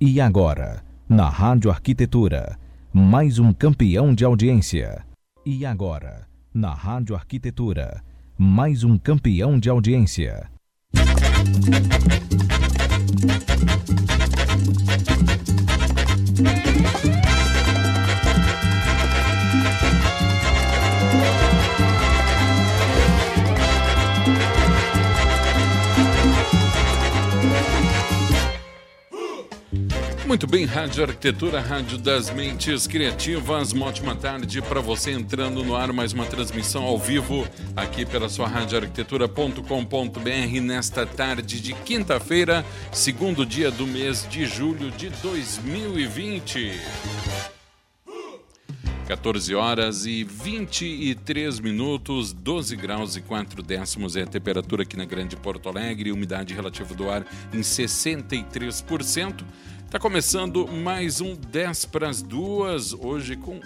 E agora, na Rádio Arquitetura, mais um campeão de audiência. E agora, na Rádio Arquitetura, mais um campeão de audiência. Muito bem, Rádio Arquitetura, Rádio das Mentes Criativas. Uma ótima tarde para você entrando no ar mais uma transmissão ao vivo aqui pela sua radioarquitetura.com.br nesta tarde de quinta-feira, segundo dia do mês de julho de 2020. 14 horas e 23 minutos, 12 graus e 4 décimos é a temperatura aqui na Grande Porto Alegre, umidade relativa do ar em 63%. Está começando mais um 10 para as duas, hoje com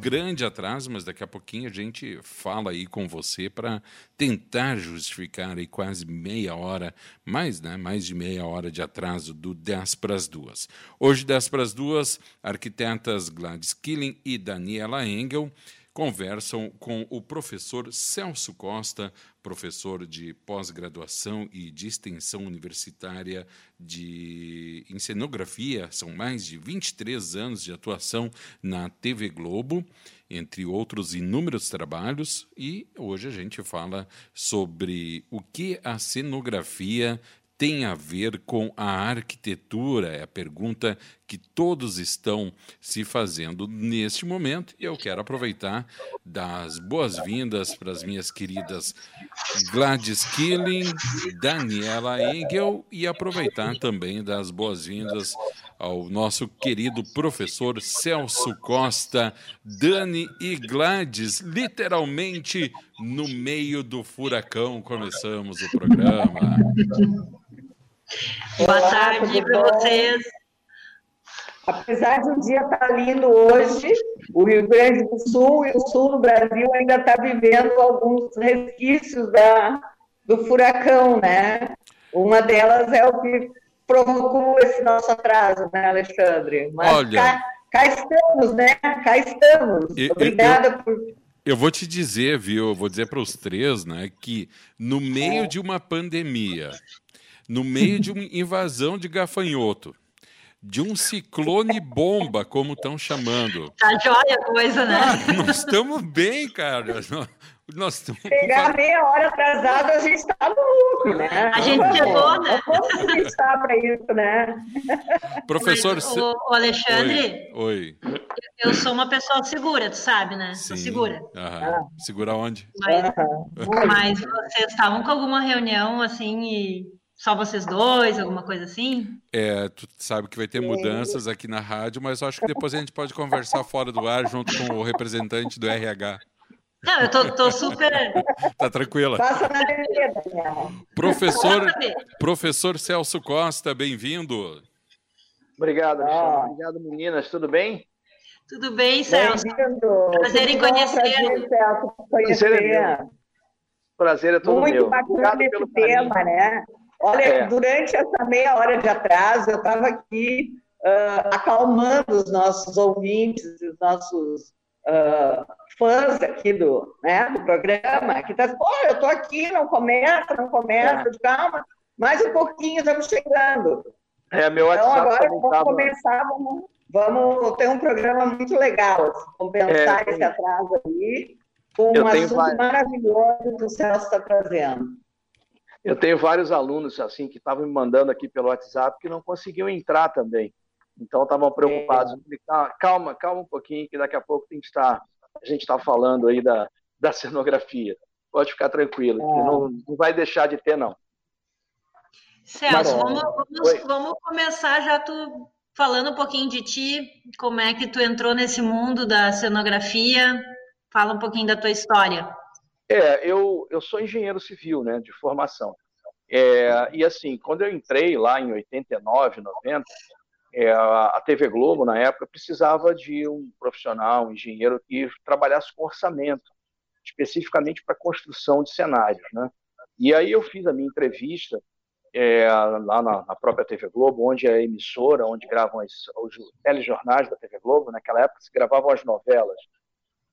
grande atraso, mas daqui a pouquinho a gente fala aí com você para tentar justificar aí quase meia hora, mais, né, mais de meia hora de atraso do 10 para as duas. Hoje, 10 para as duas, arquitetas Gladys Killing e Daniela Engel conversam com o professor Celso Costa, professor de pós-graduação e de extensão universitária de em cenografia, são mais de 23 anos de atuação na TV Globo, entre outros inúmeros trabalhos, e hoje a gente fala sobre o que a cenografia tem a ver com a arquitetura? É a pergunta que todos estão se fazendo neste momento. E eu quero aproveitar das boas-vindas para as minhas queridas Gladys Killing, Daniela Engel e aproveitar também das boas-vindas ao nosso querido professor Celso Costa, Dani e Gladys, literalmente no meio do furacão. Começamos o programa. Boa tarde para vocês. Apesar de o dia estar tá lindo hoje, o Rio Grande do Sul e o sul do Brasil ainda está vivendo alguns resquícios da, do furacão, né? Uma delas é o que provocou esse nosso atraso, né, Alexandre? Mas Olha, cá, cá estamos, né? Cá estamos. Eu, Obrigada eu, por. Eu vou te dizer, viu? Eu vou dizer para os três, né, que no meio é. de uma pandemia, no meio de uma invasão de gafanhoto, de um ciclone bomba, como estão chamando. Tá jóia a coisa, né? Ah, nós estamos bem, cara. Nós estamos... Chegar meia hora atrasado, a gente está louco, né? A gente chegou, né? Como a gente está para isso, né? Professor... Mas, o, o Alexandre... Oi. Oi. Eu sou uma pessoa segura, tu sabe, né? Sim. Sou segura. Aham. Segura onde? Mas, mas vocês estavam com alguma reunião, assim, e só vocês dois, alguma coisa assim? É, tu sabe que vai ter mudanças aqui na rádio, mas eu acho que depois a gente pode conversar fora do ar junto com o representante do RH. Não, eu tô, tô super. tá tranquila. Passa na Daniela. Professor, professor Celso Costa, bem-vindo. Obrigado, ah. Obrigado, meninas. Tudo bem? Tudo bem, Celso. Prazer em conhecê-lo. Prazer é Prazer é todo Muito meu. Muito bacana esse tema, carinho. né? Olha, é. durante essa meia hora de atraso, eu estava aqui uh, acalmando os nossos ouvintes, os nossos uh, fãs aqui do, né, do programa, que está, pô, eu estou aqui, não começa, não começa, é. calma, mais um pouquinho, estamos chegando. É, meu então, agora vamos tava... começar, vamos, vamos ter um programa muito legal, assim, compensar é, esse atraso aí, com um assunto vários... maravilhoso que o Celso está trazendo. Eu tenho vários alunos assim que estavam me mandando aqui pelo WhatsApp que não conseguiam entrar também. Então estavam preocupados. É. Calma, calma um pouquinho, que daqui a pouco tem que estar, a gente está falando aí da, da cenografia. Pode ficar tranquilo, é. não, não vai deixar de ter, não. Celso, vamos, vamos, vamos, começar já tu falando um pouquinho de ti, como é que tu entrou nesse mundo da cenografia, fala um pouquinho da tua história. É, eu, eu sou engenheiro civil, né, de formação. É, e assim, quando eu entrei lá em 89, 90, é, a TV Globo, na época, precisava de um profissional, um engenheiro que trabalhasse com orçamento, especificamente para construção de cenários. Né? E aí eu fiz a minha entrevista é, lá na, na, própria TV Globo, onde é a emissora, onde gravam as, os telejornais da TV Globo. Naquela época se gravavam as novelas.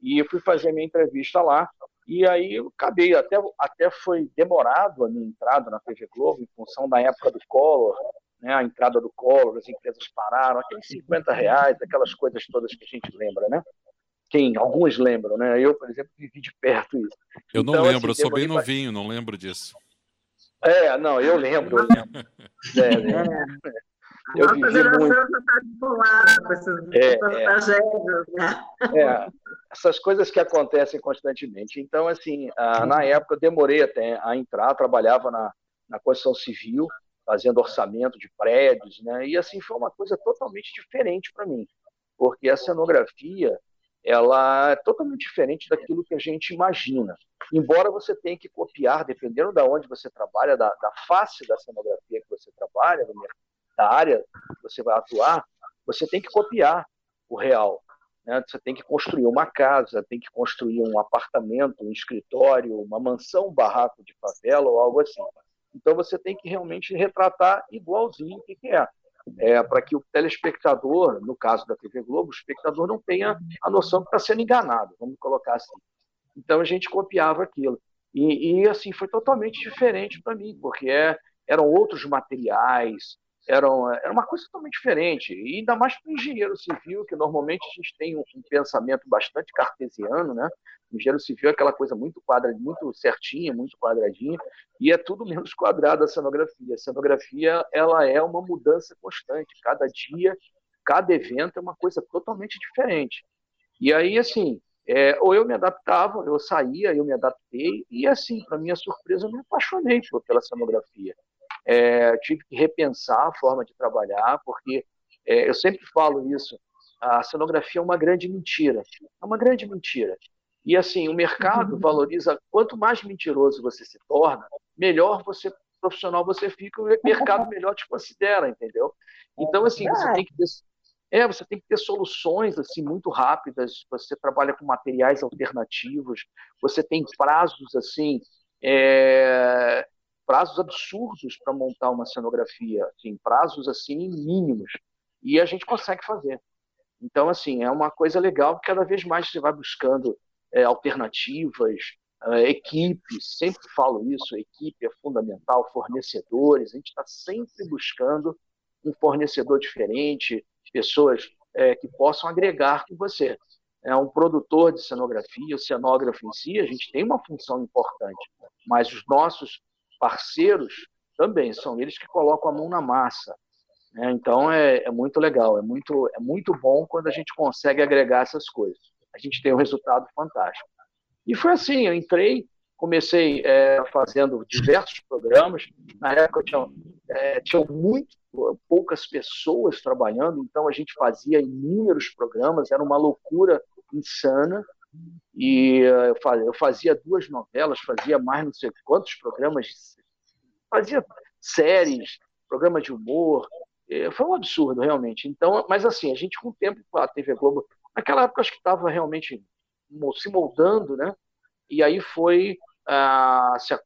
E eu fui fazer minha entrevista lá. E aí eu acabei, até, até foi demorado a minha entrada na TV Globo, em função da época do Collor, né, a entrada do Collor, as empresas pararam, aqueles 50 reais, aquelas coisas todas que a gente lembra, né? Quem, alguns lembram, né? Eu, por exemplo, vivi de perto isso. Eu não então, lembro, assim, eu sou bem novinho, não lembro disso. É, não, eu lembro, eu lembro. É, é. Eu Nossa geração muito... está desbolada com essas é, é. tragédias, né? É, essas coisas que acontecem constantemente. Então, assim, na época eu demorei até a entrar, trabalhava na, na construção civil, fazendo orçamento de prédios, né? E assim foi uma coisa totalmente diferente para mim, porque a cenografia ela é totalmente diferente daquilo que a gente imagina. Embora você tenha que copiar, dependendo da de onde você trabalha, da, da face da cenografia que você trabalha, da área que você vai atuar, você tem que copiar o real. Né? Você tem que construir uma casa, tem que construir um apartamento, um escritório, uma mansão, um barraco de favela ou algo assim. Então você tem que realmente retratar igualzinho o que, que é. É, para que o telespectador, no caso da TV Globo, o espectador não tenha a noção que está sendo enganado, vamos colocar assim. Então a gente copiava aquilo. E, e assim, foi totalmente diferente para mim, porque é, eram outros materiais, eram, era uma coisa totalmente diferente. E ainda mais para o engenheiro civil, que normalmente a gente tem um, um, pensamento bastante cartesiano, né? O engenheiro civil é aquela coisa muito quadra, muito certinha, muito quadradinha, e é tudo menos quadrado a cenografia. A cenografia ela é uma mudança constante. Cada dia, cada evento é uma coisa totalmente diferente. E aí, assim, é, ou eu me adaptava, eu saía, eu me adaptei, e assim, para minha surpresa, eu me apaixonei pela cenografia é, tive que repensar a forma de trabalhar, porque é, eu sempre falo isso, a cenografia é uma grande mentira, é uma grande mentira. E assim, o mercado uhum. valoriza, quanto mais mentiroso você se torna, melhor você profissional você fica, o mercado melhor te considera, entendeu? Então assim, você tem que ter, é, você tem que ter soluções assim muito rápidas, você trabalha com materiais alternativos, você tem prazos assim é, prazos absurdos para montar uma cenografia, assim, prazos assim mínimos, e a gente consegue fazer. Então, assim, é uma coisa legal, cada vez mais você vai buscando é, alternativas, é, equipes, sempre falo isso, equipe é fundamental, fornecedores, a gente está sempre buscando um fornecedor diferente, pessoas é, que possam agregar com você. É um produtor de cenografia, o cenógrafo em si, a gente tem uma função importante, mas os nossos parceiros também são eles que colocam a mão na massa. Né? Então é, é, muito legal, é muito, é muito bom quando a gente consegue agregar essas coisas. A gente tem um resultado fantástico. E foi assim, eu entrei, comecei é, fazendo diversos programas. Na época tinha, é, tinha muito poucas pessoas trabalhando, então a gente fazia inúmeros programas, era uma loucura insana. E eh, eu fazia duas novelas, fazia mais não sei quantos programas, fazia séries, programas de humor. Eh, foi um absurdo, realmente. Então, mas assim, a gente com o tempo, a TV Globo, naquela época acho que estava realmente se moldando, né? E aí foi, ah, se,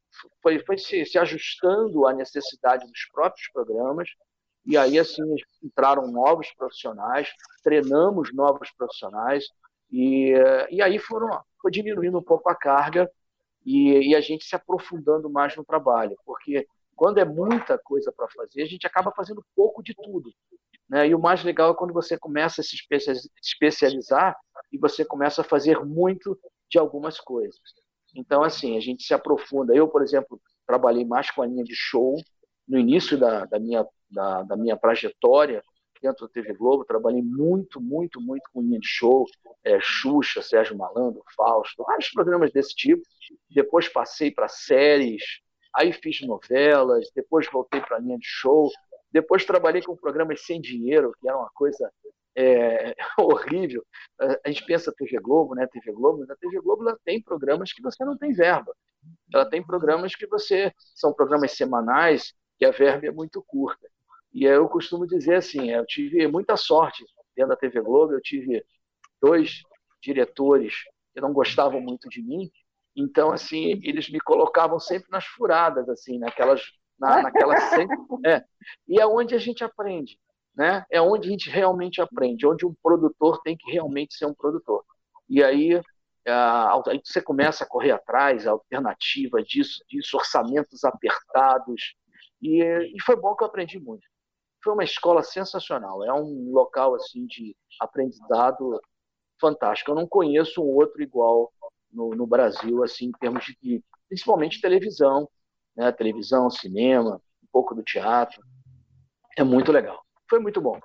foi, foi se, se ajustando à necessidade dos próprios programas. E aí, assim, entraram novos profissionais, treinamos novos profissionais, e, e aí foram, foi diminuindo um pouco a carga e, e a gente se aprofundando mais no trabalho, porque quando é muita coisa para fazer, a gente acaba fazendo pouco de tudo. Né? E o mais legal é quando você começa a se especializar e você começa a fazer muito de algumas coisas. Então, assim, a gente se aprofunda. Eu, por exemplo, trabalhei mais com a linha de show no início da, da minha, da, da minha trajetória dentro da TV Globo, trabalhei muito, muito, muito com linha de show, é, Xuxa, Sérgio Malandro, Fausto, vários programas desse tipo. Depois passei para séries, aí fiz novelas, depois voltei para linha de show, depois trabalhei com programas sem dinheiro, que era uma coisa é, horrível. A gente pensa TV Globo, né? TV Globo, mas a TV Globo ela tem programas que você não tem verba. Ela tem programas que você são programas semanais que a verba é muito curta. E eu costumo dizer assim, eu tive muita sorte dentro da TV Globo, eu tive dois diretores que não gostavam muito de mim, então assim, eles me colocavam sempre nas furadas assim, naquelas na, naquela é, e é onde a gente aprende, né? É onde a gente realmente aprende, onde um produtor tem que realmente ser um produtor. E aí, aí você começa a correr atrás, a alternativa disso, disso, orçamentos apertados, e, e foi bom que eu aprendi muito. Foi uma escola sensacional, é um local assim de aprendizado fantástico. Eu não conheço um outro igual no, no Brasil, assim, em termos de, principalmente televisão, né? televisão, cinema, um pouco do teatro. É muito legal. Foi muito bom.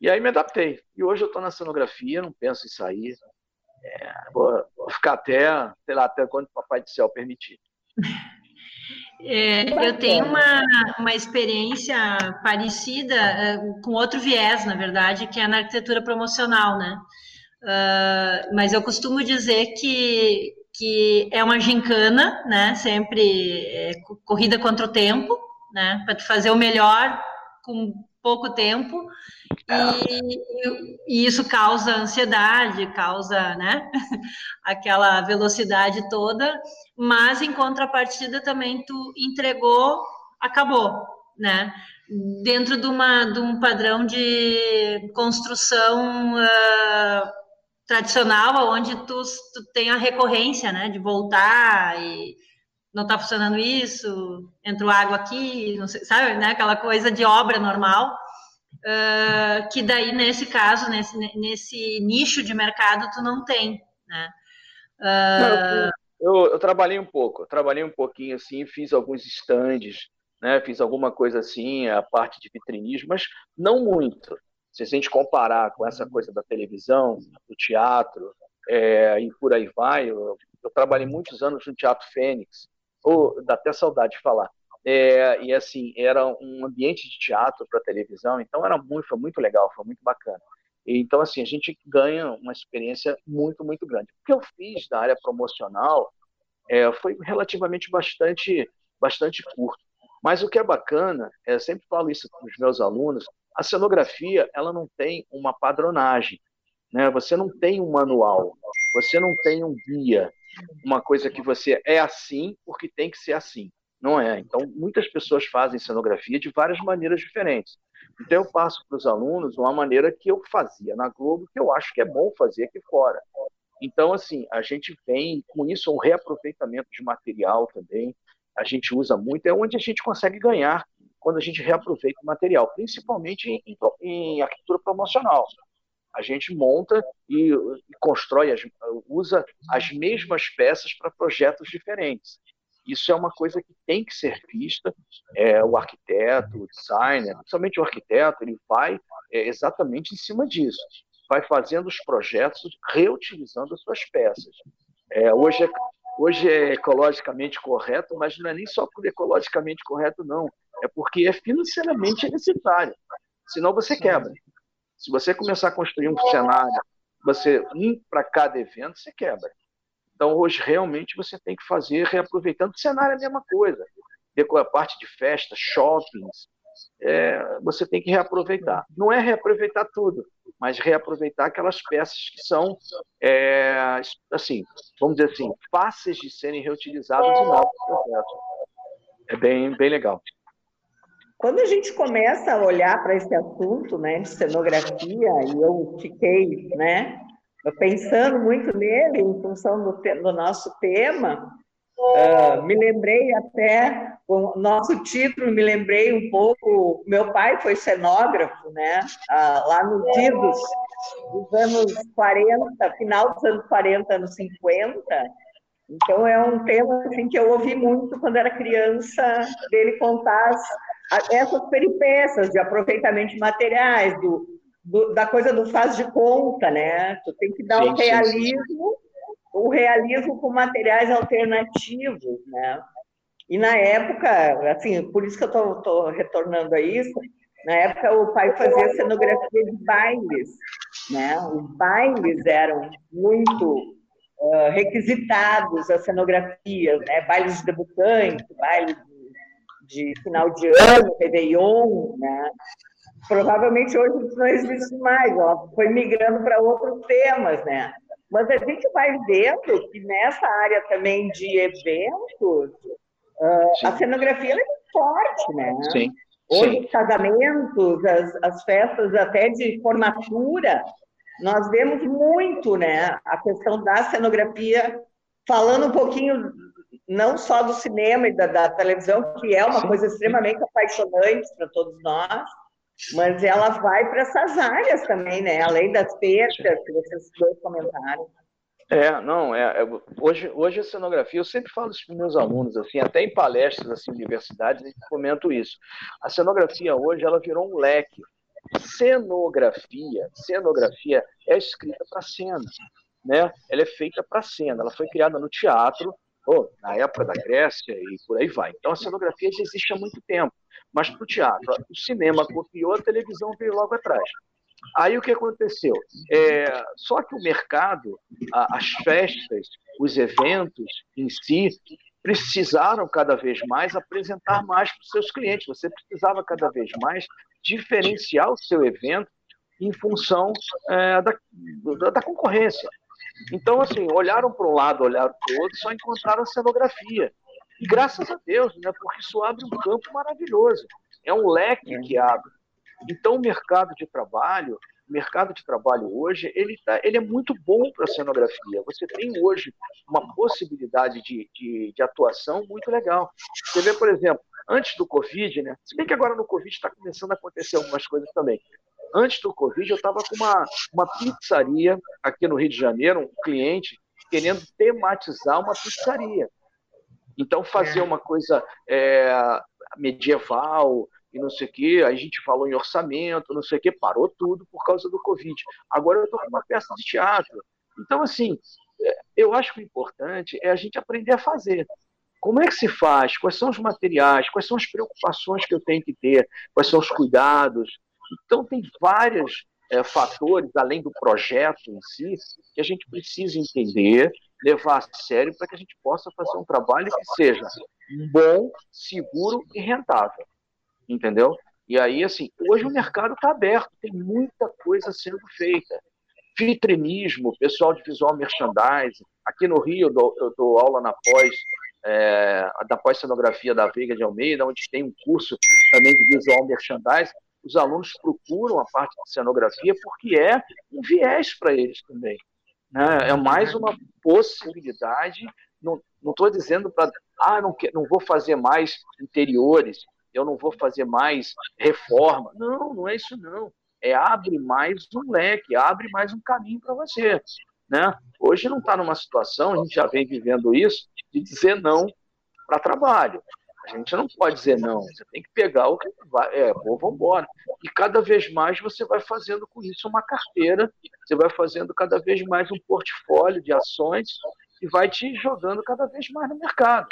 E aí me adaptei. E hoje eu estou na cenografia, não penso em sair. É, vou, vou, ficar até, sei lá, até quando o Papai do Céu permitir. É, eu tenho uma, uma experiência parecida, é, com outro viés, na verdade, que é na arquitetura promocional, né? Uh, mas eu costumo dizer que, que é uma gincana, né? Sempre é, corrida contra o tempo, né? Para tu fazer o melhor com pouco tempo. E, e, isso causa ansiedade, causa, né? Aquela velocidade toda. Mas em contrapartida também tu entregou, acabou, né? Dentro de, uma, de um padrão de construção uh, tradicional, onde tu, tu tem a recorrência, né, de voltar e não está funcionando isso, entrou água aqui, não sei, sabe, né, aquela coisa de obra normal, uh, que daí, nesse caso, nesse, nesse nicho de mercado, tu não tem, né. Uh... Não, eu, eu, trabalhei um pouco, trabalhei um pouquinho assim, fiz alguns estandes, né, fiz alguma coisa assim, a parte de vitrinismo, mas não muito, se a gente comparar com essa coisa da televisão, do teatro, é, e por aí vai, eu, eu, trabalhei muitos anos no Teatro Fênix, ou dá até saudade de falar. É, e assim, era um ambiente de teatro para televisão, então era muito, foi muito legal, foi muito bacana. Então, assim, a gente ganha uma experiência muito, muito grande. O que eu fiz da área promocional é, foi relativamente bastante, bastante curto. Mas o que é bacana, é, eu sempre falo isso para os meus alunos, a cenografia ela não tem uma padronagem, né? Você não tem um manual, você não tem um guia, uma coisa que você é assim porque tem que ser assim. Não é. Então, muitas pessoas fazem cenografia de várias maneiras diferentes. Então, eu passo para os alunos uma maneira que eu fazia na Globo, que eu acho que é bom fazer aqui fora. Então, assim, a gente vem com isso um reaproveitamento de material também. A gente usa muito, é onde a gente consegue ganhar quando a gente reaproveita o material, principalmente em, em arquitetura promocional. A gente monta e, e constrói, as, usa as mesmas peças para projetos diferentes. Isso é uma coisa que tem que ser vista. É, o arquiteto, o designer, principalmente o arquiteto, ele vai é, exatamente em cima disso. Vai fazendo os projetos reutilizando as suas peças. É, hoje, é, hoje é ecologicamente correto, mas não é nem só por ecologicamente correto, não é porque é financeiramente necessário. Senão você quebra. Se você começar a construir um cenário, você um para cada evento, você quebra. Então, hoje, realmente, você tem que fazer reaproveitando. O cenário é a mesma coisa. A parte de festa, shoppings, é, você tem que reaproveitar. Não é reaproveitar tudo, mas reaproveitar aquelas peças que são, é, assim, vamos dizer assim, fáceis de serem reutilizadas em novos projetos. É bem, bem legal. Quando a gente começa a olhar para esse assunto né, de cenografia, e eu fiquei né, pensando muito nele em função do, do nosso tema, uh, me lembrei até, o nosso título, me lembrei um pouco, meu pai foi cenógrafo, né, uh, lá no Didos, dos anos 40, final dos anos 40, anos 50, então é um tema assim, que eu ouvi muito quando era criança, dele contar essas peripécias de aproveitamento de materiais, do, do, da coisa do faz de conta, né? Tu tem que dar o um realismo, o realismo com materiais alternativos, né? E na época, assim, por isso que eu estou retornando a isso, na época o pai fazia cenografia de bailes, né? Os bailes eram muito uh, requisitados, as cenografias, né? Bailes de debutante, bailes de final de ano, Réveillon, né? Provavelmente hoje isso não existe mais, ó, foi migrando para outros temas, né? Mas a gente vai vendo que nessa área também de eventos, uh, a cenografia é forte, né? Sim. Hoje, Sim. os casamentos, as, as festas até de formatura, nós vemos muito, né, a questão da cenografia, falando um pouquinho não só do cinema e da, da televisão, que é uma Sim. coisa extremamente apaixonante para todos nós, mas ela vai para essas áreas também, né? Além das percas que vocês dois comentaram. É, não, é, é, hoje, hoje a cenografia, eu sempre falo isso para meus alunos, assim, até em palestras, assim, universidades, eu comento isso. A cenografia hoje, ela virou um leque. Cenografia, cenografia é escrita para cena, né? Ela é feita para cena, ela foi criada no teatro, oh, na época da Grécia e por aí vai. Então a cenografia já existe há muito tempo, mas para o teatro, o cinema copiou, a televisão veio logo atrás. Aí o que aconteceu? É, só que o mercado, as festas, os eventos em si, precisaram cada vez mais apresentar mais para os seus clientes. Você precisava cada vez mais diferenciar o seu evento em função é, da, da, da, concorrência. Então, assim, olharam para um lado, olharam para o outro, só encontraram a cenografia. E graças a Deus, né, porque isso abre um campo maravilhoso. É um leque que abre. Então, o mercado de trabalho, mercado de trabalho hoje, ele, tá, ele é muito bom para a cenografia. Você tem hoje uma possibilidade de, de, de, atuação muito legal. Você vê, por exemplo, antes do Covid, né? Se bem que agora no Covid está começando a acontecer algumas coisas também. Antes do Covid, eu estava com uma, uma pizzaria aqui no Rio de Janeiro, um cliente querendo tematizar uma pizzaria. Então, fazer é. uma coisa é, medieval, e não sei o quê, a gente falou em orçamento, não sei o quê, parou tudo por causa do Covid. Agora eu estou com uma peça de teatro. Então, assim, é, eu acho que o importante é a gente aprender a fazer. Como é que se faz? Quais são os materiais? Quais são as preocupações que eu tenho que ter? Quais são os cuidados? Então, tem vários é, fatores, além do projeto em si, que a gente precisa entender, levar a sério para que a gente possa fazer um trabalho que seja bom, seguro e rentável entendeu? E aí, assim, hoje o mercado está aberto, tem muita coisa sendo feita. Vitrinismo, pessoal de visual merchandising. Aqui no Rio, eu dou, eu dou aula na pós, é, da pós-cenografia da Veiga de Almeida, onde tem um curso também de visual merchandising. Os alunos procuram a parte de cenografia porque é um viés para eles também. Né? É mais uma possibilidade. Não estou dizendo para, ah, não, não vou fazer mais interiores eu não vou fazer mais reforma. Não, não é isso não. É abre mais um leque, abre mais um caminho para você. Né? Hoje não está numa situação, a gente já vem vivendo isso, de dizer não para trabalho. A gente não pode dizer não, você tem que pegar o que vai, é, pô, vamos embora. E cada vez mais você vai fazendo com isso uma carteira, você vai fazendo cada vez mais um portfólio de ações e vai te jogando cada vez mais no mercado.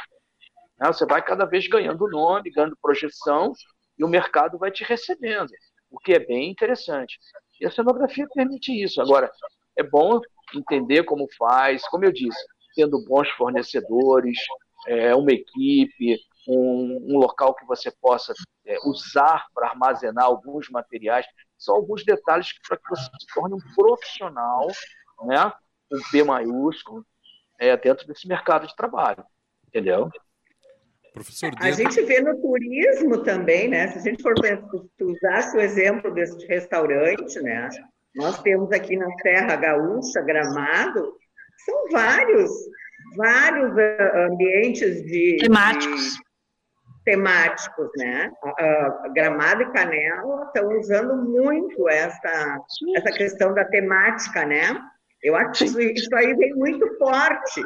Né? Você vai cada vez ganhando nome, ganhando projeção, e o mercado vai te recebendo, o que é bem interessante. E a cenografia permite isso. Agora, é bom entender como faz, como eu disse, tendo bons fornecedores, é, uma equipe, um, um, local que você possa é, usar para armazenar alguns materiais. São alguns detalhes para que você se torne um profissional, né, um P maiúsculo, é, dentro desse mercado de trabalho. Entendeu? Professor A gente vê no turismo também, né? Se a gente for usar o exemplo desse restaurante, né? Nós temos aqui na Serra Gaúcha, Gramado, são vários, vários uh, ambientes de temáticos. Temáticos, né? Uh, Gramado e Canela estão usando muito essa, essa questão da temática, né? Eu acho que isso aí vem muito forte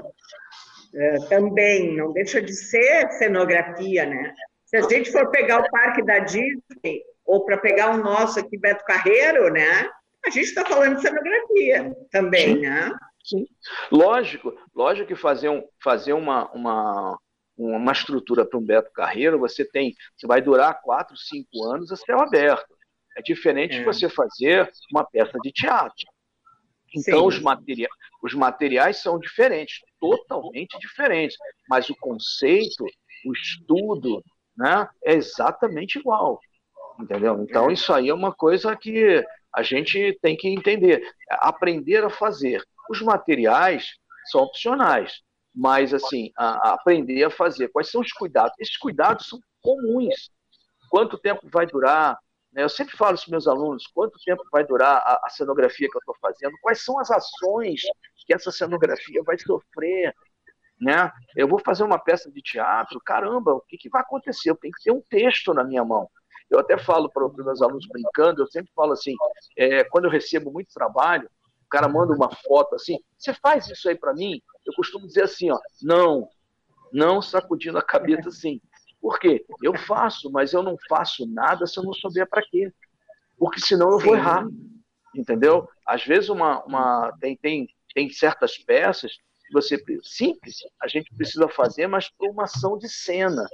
é, também, não deixa de ser cenografia, né? Se a gente for pegar o parque da Disney, ou para pegar o nosso aqui, Beto Carreiro, né? A gente está falando de cenografia também, né? Sim. Lógico, lógico que fazer, um, fazer uma, uma, uma estrutura para um Beto Carreiro, você tem, você vai durar quatro, cinco anos a céu aberto. É diferente é. de você fazer uma peça de teatro. Então, os, materia os materiais são diferentes, totalmente diferentes, mas o conceito, o estudo, né, é exatamente igual. Entendeu? Então, isso aí é uma coisa que a gente tem que entender. Aprender a fazer. Os materiais são opcionais, mas, assim, a, a aprender a fazer. Quais são os cuidados? Esses cuidados são comuns. Quanto tempo vai durar? Né? Eu sempre falo para os meus alunos quanto tempo vai durar a, a cenografia que eu estou fazendo, quais são as ações que essa cenografia vai sofrer. Né? Eu vou fazer uma peça de teatro, caramba, o que, que vai acontecer? Eu tenho que ter um texto na minha mão. Eu até falo para os meus alunos brincando, eu sempre falo assim, é, quando eu recebo muito trabalho, o cara manda uma foto assim, você faz isso aí para mim? Eu costumo dizer assim, ó, não, não sacudindo a cabeça assim. Por quê? Eu faço, mas eu não faço nada se eu não souber para quê. Porque senão eu vou errar. Entendeu? Às vezes uma, uma tem, tem, tem certas peças que você simples, a gente precisa fazer, mas por uma ação de cena.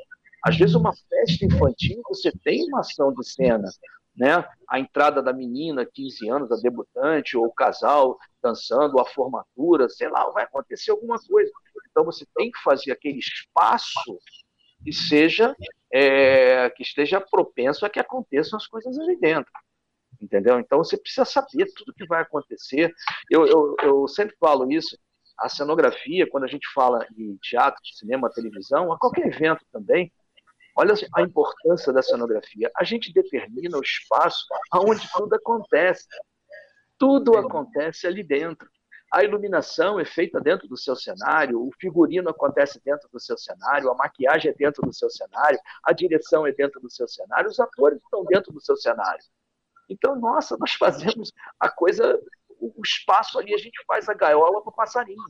Às vezes uma festa infantil você tem uma ação de cena, né? A entrada da menina, 15 anos, a debutante, ou o casal dançando, a formatura, sei lá, vai acontecer alguma coisa. Então você tem que fazer aquele espaço que seja é, que esteja propenso a que aconteçam as coisas ali dentro. Entendeu? Então você precisa saber tudo que vai acontecer. Eu, eu, eu sempre falo isso. A cenografia, quando a gente fala de teatro, cinema, televisão, a qualquer evento também, olha a importância da cenografia. A gente determina o espaço aonde tudo acontece. Tudo acontece ali dentro. A iluminação é feita dentro do seu cenário, o figurino acontece dentro do seu cenário, a maquiagem é dentro do seu cenário, a direção é dentro do seu cenário, os atores estão dentro do seu cenário. Então, nossa, nós fazemos a coisa, o espaço ali, a gente faz a gaiola para o passarinho.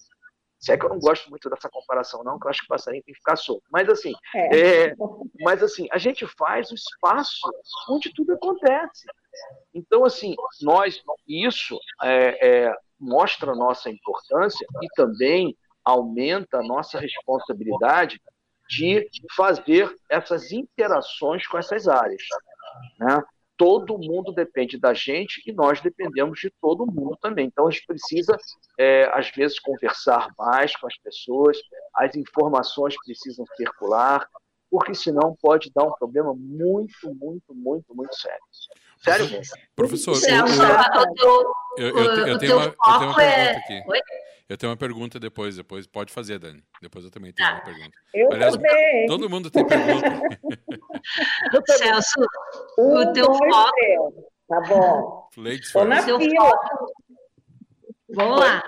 Se é que eu não gosto muito dessa comparação, não, que eu acho que o passarinho tem que ficar solto. Mas assim, é. É, mas assim, a gente faz o espaço onde tudo acontece. Então, assim, nós, isso é, é, mostra a nossa importância e também aumenta a nossa responsabilidade de fazer essas interações com essas áreas. Né? Todo mundo depende da gente e nós dependemos de todo mundo também. Então a gente precisa, é, às vezes, conversar mais com as pessoas, as informações precisam circular, porque senão pode dar um problema muito, muito, muito, muito sério. Sério. Professor, Celso, o, eu, eu, eu, eu, tenho uma, eu, tenho uma, pergunta é... aqui. Oi? Eu tenho uma pergunta depois, depois pode fazer, Dani. Depois eu também tenho ah, uma pergunta. Eu Aliás, também. todo mundo tem pergunta. Celso, um, o teu foco. Tá bom. Estou na fila. Vamos lá.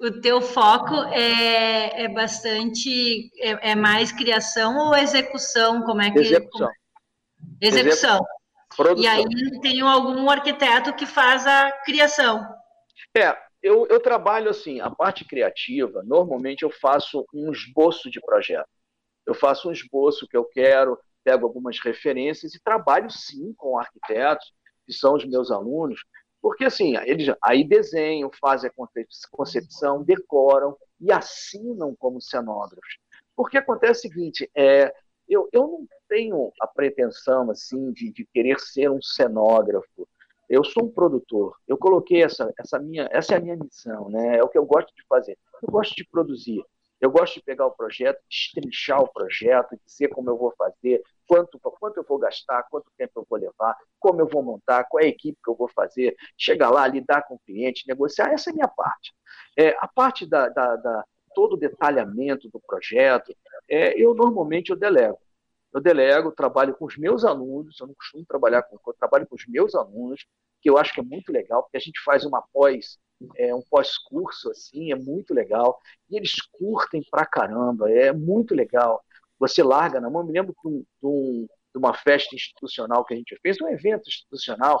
O teu foco é, é bastante. É, é, mais criação ou execução? Como é que. Execução. Execução. Produção. E aí tem algum arquiteto que faz a criação. É, eu, eu trabalho assim, a parte criativa, normalmente eu faço um esboço de projeto. Eu faço um esboço que eu quero, pego algumas referências e trabalho sim com arquitetos, que são os meus alunos, porque assim, eles aí desenham, fazem a concepção, decoram e assinam como cenógrafos. Porque acontece o seguinte, é, eu, eu não tenho a pretensão assim de, de querer ser um cenógrafo. Eu sou um produtor. Eu coloquei essa, essa minha, essa é a minha missão, né? É o que eu gosto de fazer. Eu gosto de produzir. Eu gosto de pegar o projeto, destrinchar o projeto, dizer como eu vou fazer, quanto, quanto eu vou gastar, quanto tempo eu vou levar, como eu vou montar, qual é a equipe que eu vou fazer, chegar lá, lidar com o cliente, negociar. Essa é a minha parte. É, a parte da, da, da todo o detalhamento do projeto, é, eu normalmente eu delego. Eu delego, trabalho com os meus alunos, eu não costumo trabalhar com, eu trabalho com os meus alunos, que eu acho que é muito legal, porque a gente faz uma pós, é, um pós-curso assim, é muito legal, e eles curtem pra caramba, é muito legal. Você larga na mão, me lembro de, de, um, de uma festa institucional que a gente fez, um evento institucional,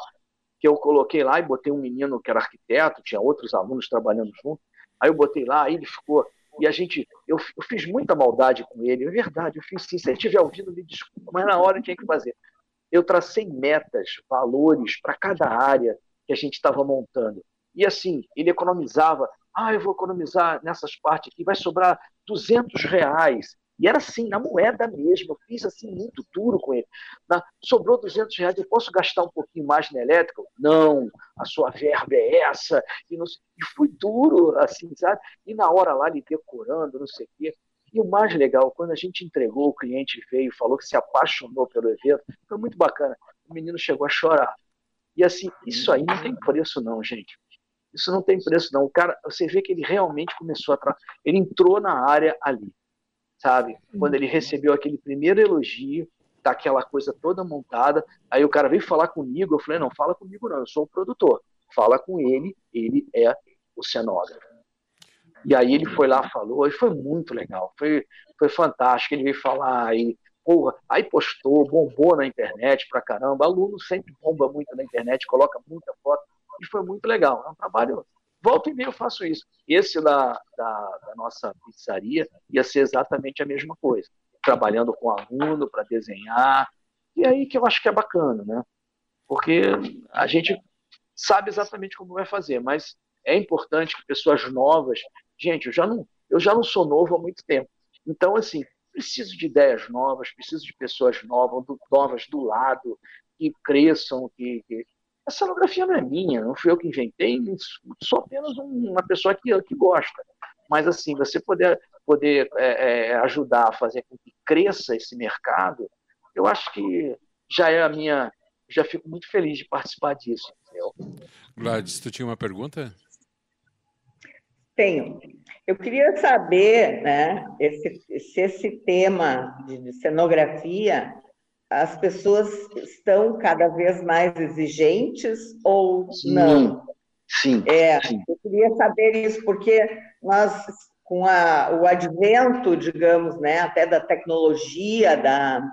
que eu coloquei lá e botei um menino que era arquiteto, tinha outros alunos trabalhando junto, aí eu botei lá, aí ele ficou e a gente, eu, eu, fiz muita maldade com ele, é verdade, eu fiz sim. Se ele estiver ouvindo, me desculpa, mas na hora eu tinha que fazer. Eu tracei metas, valores para cada área que a gente estava montando. E assim, ele economizava, ah, eu vou economizar nessas partes aqui, vai sobrar 200 reais. E era assim, na moeda mesmo. Eu fiz assim muito duro com ele. Na, sobrou 200 reais, eu posso gastar um pouquinho mais na elétrica? Não, a sua verba é essa. E, não, e fui duro, assim, sabe? E na hora lá, ele decorando, não sei o quê. E o mais legal, quando a gente entregou, o cliente veio, falou que se apaixonou pelo evento, foi muito bacana. O menino chegou a chorar. E assim, isso aí não tem preço, não, gente. Isso não tem preço, não. O cara, você vê que ele realmente começou a. Ele entrou na área ali sabe? Quando ele recebeu aquele primeiro elogio, tá aquela coisa toda montada. Aí o cara veio falar comigo, eu falei, não, fala comigo não, eu sou o produtor. Fala com ele, ele é o cenógrafo. E aí ele foi lá, falou, e foi muito legal, foi, foi fantástico. Ele veio falar, aí, porra, aí postou, bombou na internet pra caramba. Aluno sempre bomba muito na internet, coloca muita foto, e foi muito legal. É um trabalho. Volta e meia eu faço isso. Esse da, da, da nossa pizzaria ia ser exatamente a mesma coisa. Trabalhando com aluno para desenhar. E aí que eu acho que é bacana, né? Porque a gente sabe exatamente como vai fazer, mas é importante que pessoas novas Gente, eu já não, eu já não sou novo há muito tempo. Então, assim, preciso de ideias novas, preciso de pessoas novas, do, novas do lado, que cresçam, que, que... A cenografia não é minha, não fui eu que inventei, sou apenas uma pessoa que, que gosta. Mas, assim, você poder, poder é, é, ajudar a fazer com que cresça esse mercado, eu acho que já é a minha. Já fico muito feliz de participar disso. Entendeu? Gladys, tu tinha uma pergunta? Tenho. Eu queria saber, né, esse, se esse tema de cenografia, as pessoas estão cada vez mais exigentes ou sim, não? Sim. É, sim. eu queria saber isso, porque nós, com a, o advento, digamos, né, até da tecnologia, da,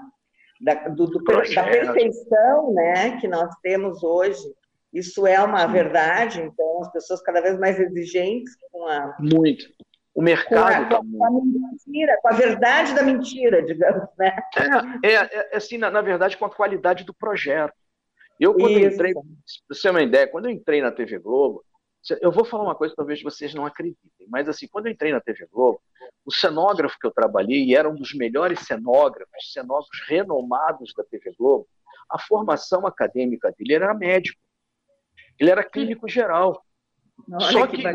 da, do, do, da perfeição né, que nós temos hoje, isso é uma verdade, então as pessoas cada vez mais exigentes com a. Muito. O mercado. Com a, com a mentira, com a verdade da mentira, digamos, né? É, é, é assim, na, na, verdade, com a qualidade do projeto. Eu, quando Isso. entrei, para você ter uma ideia, quando eu entrei na TV Globo, eu vou falar uma coisa que talvez vocês não acreditem, mas assim, quando eu entrei na TV Globo, o cenógrafo que eu trabalhei, e era um dos melhores cenógrafos, cenógrafos renomados da TV Globo, a formação acadêmica dele era médico. Ele era clínico geral. Olha Só que, que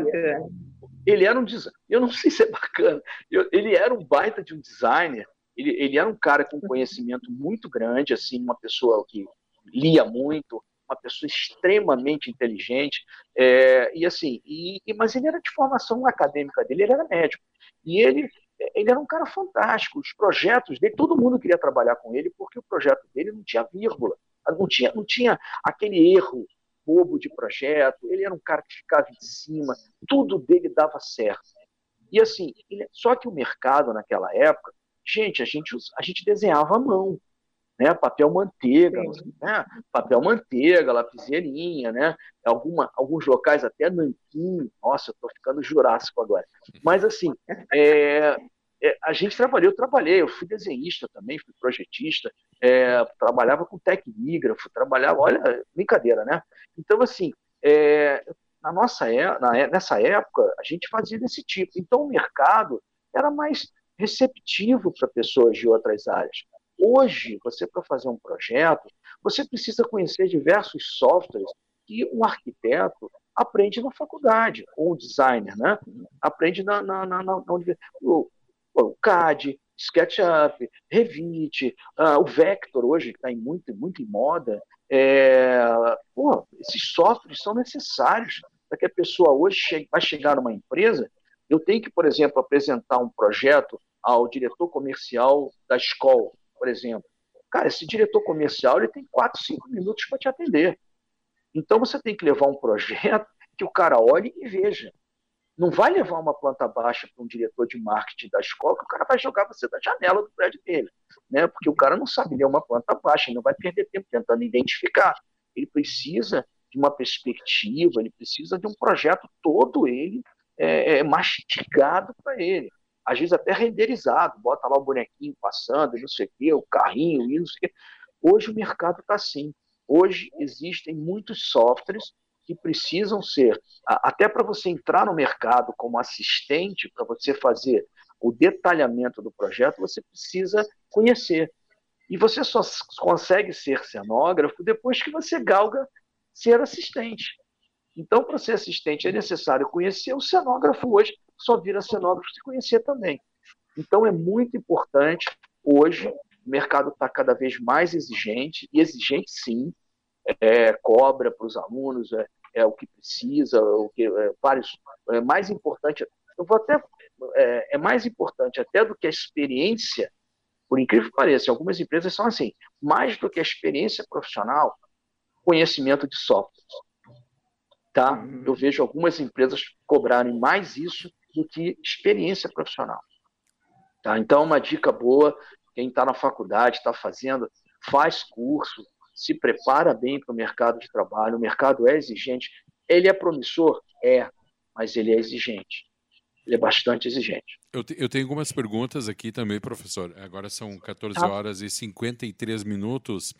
ele era um. Eu não sei se é bacana. Eu, ele era um baita de um designer. Ele, ele era um cara com conhecimento muito grande, assim, uma pessoa que lia muito, uma pessoa extremamente inteligente. É, e assim, e, e, mas ele era de formação acadêmica dele, ele era médico. E ele, ele era um cara fantástico. Os projetos dele, todo mundo queria trabalhar com ele porque o projeto dele não tinha vírgula, não tinha, não tinha aquele erro bobo de projeto, ele era um cara que ficava em cima, tudo dele dava certo. E assim, ele, só que o mercado naquela época, gente, a gente, a gente desenhava à mão, né? Papel manteiga, né? papel manteiga, lapiseirinha, né? Alguma, alguns locais até nanquim. Nossa, eu tô ficando jurássico agora. Mas assim, é, é, a gente trabalhou, eu trabalhei, eu fui desenhista também, fui projetista, é, trabalhava com tecnígrafo, trabalhava, olha, brincadeira, né? Então, assim, é, na nossa é, na, é, nessa época, a gente fazia desse tipo. Então, o mercado era mais receptivo para pessoas de outras áreas. Hoje, você para fazer um projeto, você precisa conhecer diversos softwares que um arquiteto aprende na faculdade, ou um designer, né? Aprende na, na, na, na, na o, o CAD, SketchUp, Revit, uh, o Vector hoje, que está muito, muito em moda. É, pô, esses softwares são necessários para que a pessoa hoje chegue, vai chegar numa empresa. Eu tenho que, por exemplo, apresentar um projeto ao diretor comercial da escola, por exemplo. Cara, esse diretor comercial ele tem 4, 5 minutos para te atender. Então você tem que levar um projeto que o cara olhe e veja. Não vai levar uma planta baixa para um diretor de marketing da escola, que o cara vai jogar você da janela do prédio dele, né? Porque o cara não sabe ler uma planta baixa, ele não vai perder tempo tentando identificar. Ele precisa de uma perspectiva, ele precisa de um projeto todo ele é, é, mastigado para ele. Às vezes até renderizado, bota lá o bonequinho passando, não sei o quê, o carrinho, não sei o quê. Hoje o mercado está assim. Hoje existem muitos softwares que precisam ser, até para você entrar no mercado como assistente, para você fazer o detalhamento do projeto, você precisa conhecer. E você só consegue ser cenógrafo depois que você galga ser assistente. Então, para ser assistente é necessário conhecer. O cenógrafo hoje só vira cenógrafo se conhecer também. Então, é muito importante. Hoje, o mercado está cada vez mais exigente, e exigente sim, é, cobra para os alunos, é, é, o que precisa, o que é, vários é mais importante. Eu vou até é, é, mais importante até do que a experiência Por incrível que pareça, algumas empresas são assim, mais do que a experiência profissional, conhecimento de software. Tá? Uhum. Eu vejo algumas empresas cobrarem mais isso do que experiência profissional. Tá? Então, uma dica boa, quem está na faculdade, está fazendo, faz curso, se prepara bem para o mercado de trabalho, o mercado é exigente. Ele é promissor? É, mas ele é exigente. Ele é bastante exigente. Eu, te, eu tenho algumas perguntas aqui também, professor. Agora são 14 tá. horas e 53 minutos.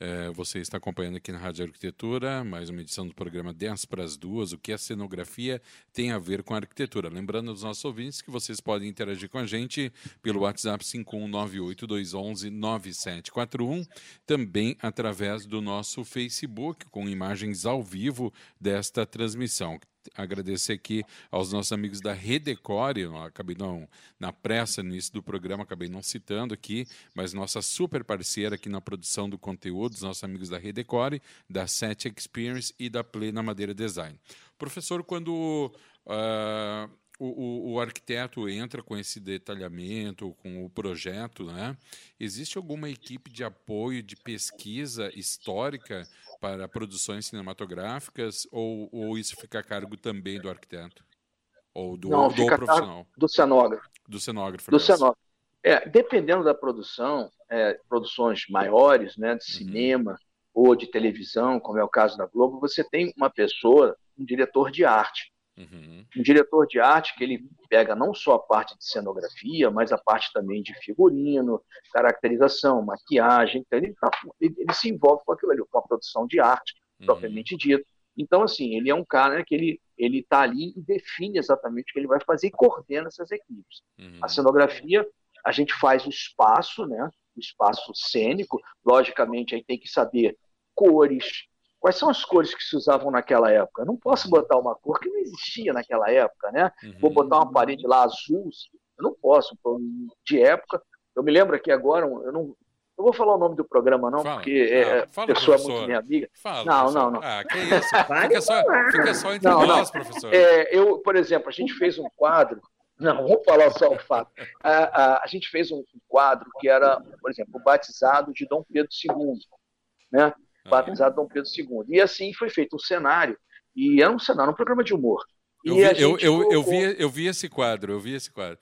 É, você está acompanhando aqui na Rádio Arquitetura, mais uma edição do programa 10 para as duas, o que a cenografia tem a ver com a arquitetura. Lembrando aos nossos ouvintes que vocês podem interagir com a gente pelo WhatsApp 51982119741, também através do nosso Facebook, com imagens ao vivo desta transmissão agradecer aqui aos nossos amigos da Redecore, acabei não, na pressa no início do programa, acabei não citando aqui, mas nossa super parceira aqui na produção do conteúdo, os nossos amigos da Redecore, da Set Experience e da Plena Madeira Design. Professor, quando uh, o, o, o, arquiteto entra com esse detalhamento, com o projeto, né? existe alguma equipe de apoio, de pesquisa histórica para produções cinematográficas ou, ou isso fica a cargo também do arquiteto? Ou do, Não, do profissional? Do cenógrafo. Do cenógrafo. Do cenógrafo. É, dependendo da produção, é, produções maiores, né, de uhum. cinema uhum. ou de televisão, como é o caso da Globo, você tem uma pessoa, um diretor de arte, Uhum. Um diretor de arte que ele pega não só a parte de cenografia, mas a parte também de figurino, caracterização, maquiagem. Então ele, tá, ele, ele se envolve com aquilo ali, com a produção de arte, uhum. propriamente dito. Então, assim, ele é um cara que ele ele está ali e define exatamente o que ele vai fazer e coordena essas equipes. Uhum. A cenografia, a gente faz o espaço, né? O espaço cênico, logicamente aí tem que saber cores, Quais são as cores que se usavam naquela época? Eu não posso botar uma cor que não existia naquela época, né? Uhum. Vou botar uma parede lá azul, eu não posso, de época. Eu me lembro aqui agora, eu não, não vou falar o nome do programa, não, fala, porque é, a fala, pessoa é muito minha amiga. Fala, não, não, não. Ah, que isso? fica, só, fica só entre não, nós, não. professor. É, eu, por exemplo, a gente fez um quadro. Não, vamos falar só o fato. A, a, a gente fez um quadro que era, por exemplo, o batizado de Dom Pedro II. Né? Batizado Dom Pedro II. E assim foi feito um cenário, e era um cenário, um programa de humor. Eu vi, eu, eu, eu, vi, eu vi esse quadro, eu vi esse quadro.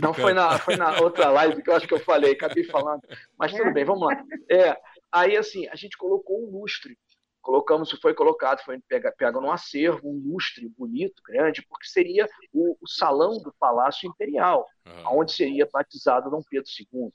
Não, foi na, foi na outra live que eu acho que eu falei, acabei falando. Mas tudo bem, vamos lá. É, aí, assim, a gente colocou um lustre. Colocamos, foi colocado, foi pega, pega num acervo, um lustre bonito, grande, porque seria o, o salão do Palácio Imperial, uhum. onde seria batizado Dom Pedro II.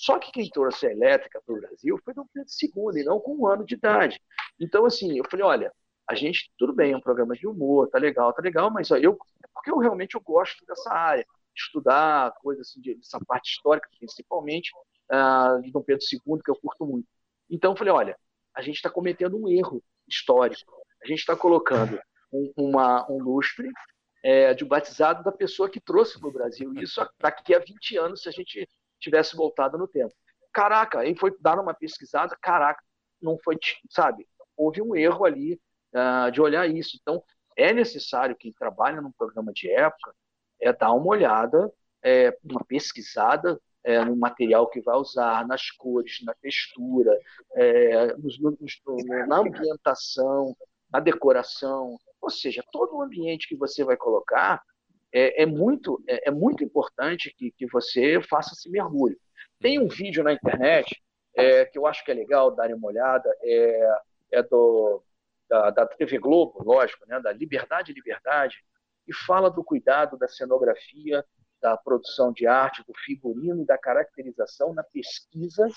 Só que quem trouxe a elétrica para o Brasil foi Dom Pedro II, e não com um ano de idade. Então, assim, eu falei, olha, a gente, tudo bem, é um programa de humor, tá legal, tá legal, mas ó, eu, porque eu realmente eu gosto dessa área, estudar coisas assim, dessa parte histórica, principalmente uh, de Dom Pedro II, que eu curto muito. Então, eu falei, olha, a gente está cometendo um erro histórico. A gente está colocando um, uma, um lustre é, de batizado da pessoa que trouxe para o Brasil. Isso daqui a 20 anos, se a gente tivesse voltado no tempo. Caraca, aí foi dar uma pesquisada, caraca, não foi, sabe? Houve um erro ali uh, de olhar isso. Então, é necessário quem trabalha num programa de época é dar uma olhada, é, uma pesquisada é, no material que vai usar, nas cores, na textura, é, nos, nos, na ambientação, na decoração, ou seja, todo o ambiente que você vai colocar é, é muito, é, é, muito importante que, que você faça esse mergulho. Tem um vídeo na internet é, que eu acho que é legal darem uma olhada, é, é do, da, da TV Globo, lógico, né, da Liberdade Liberdade, e fala do cuidado da cenografia, da produção de arte, do figurino e da caracterização na pesquisa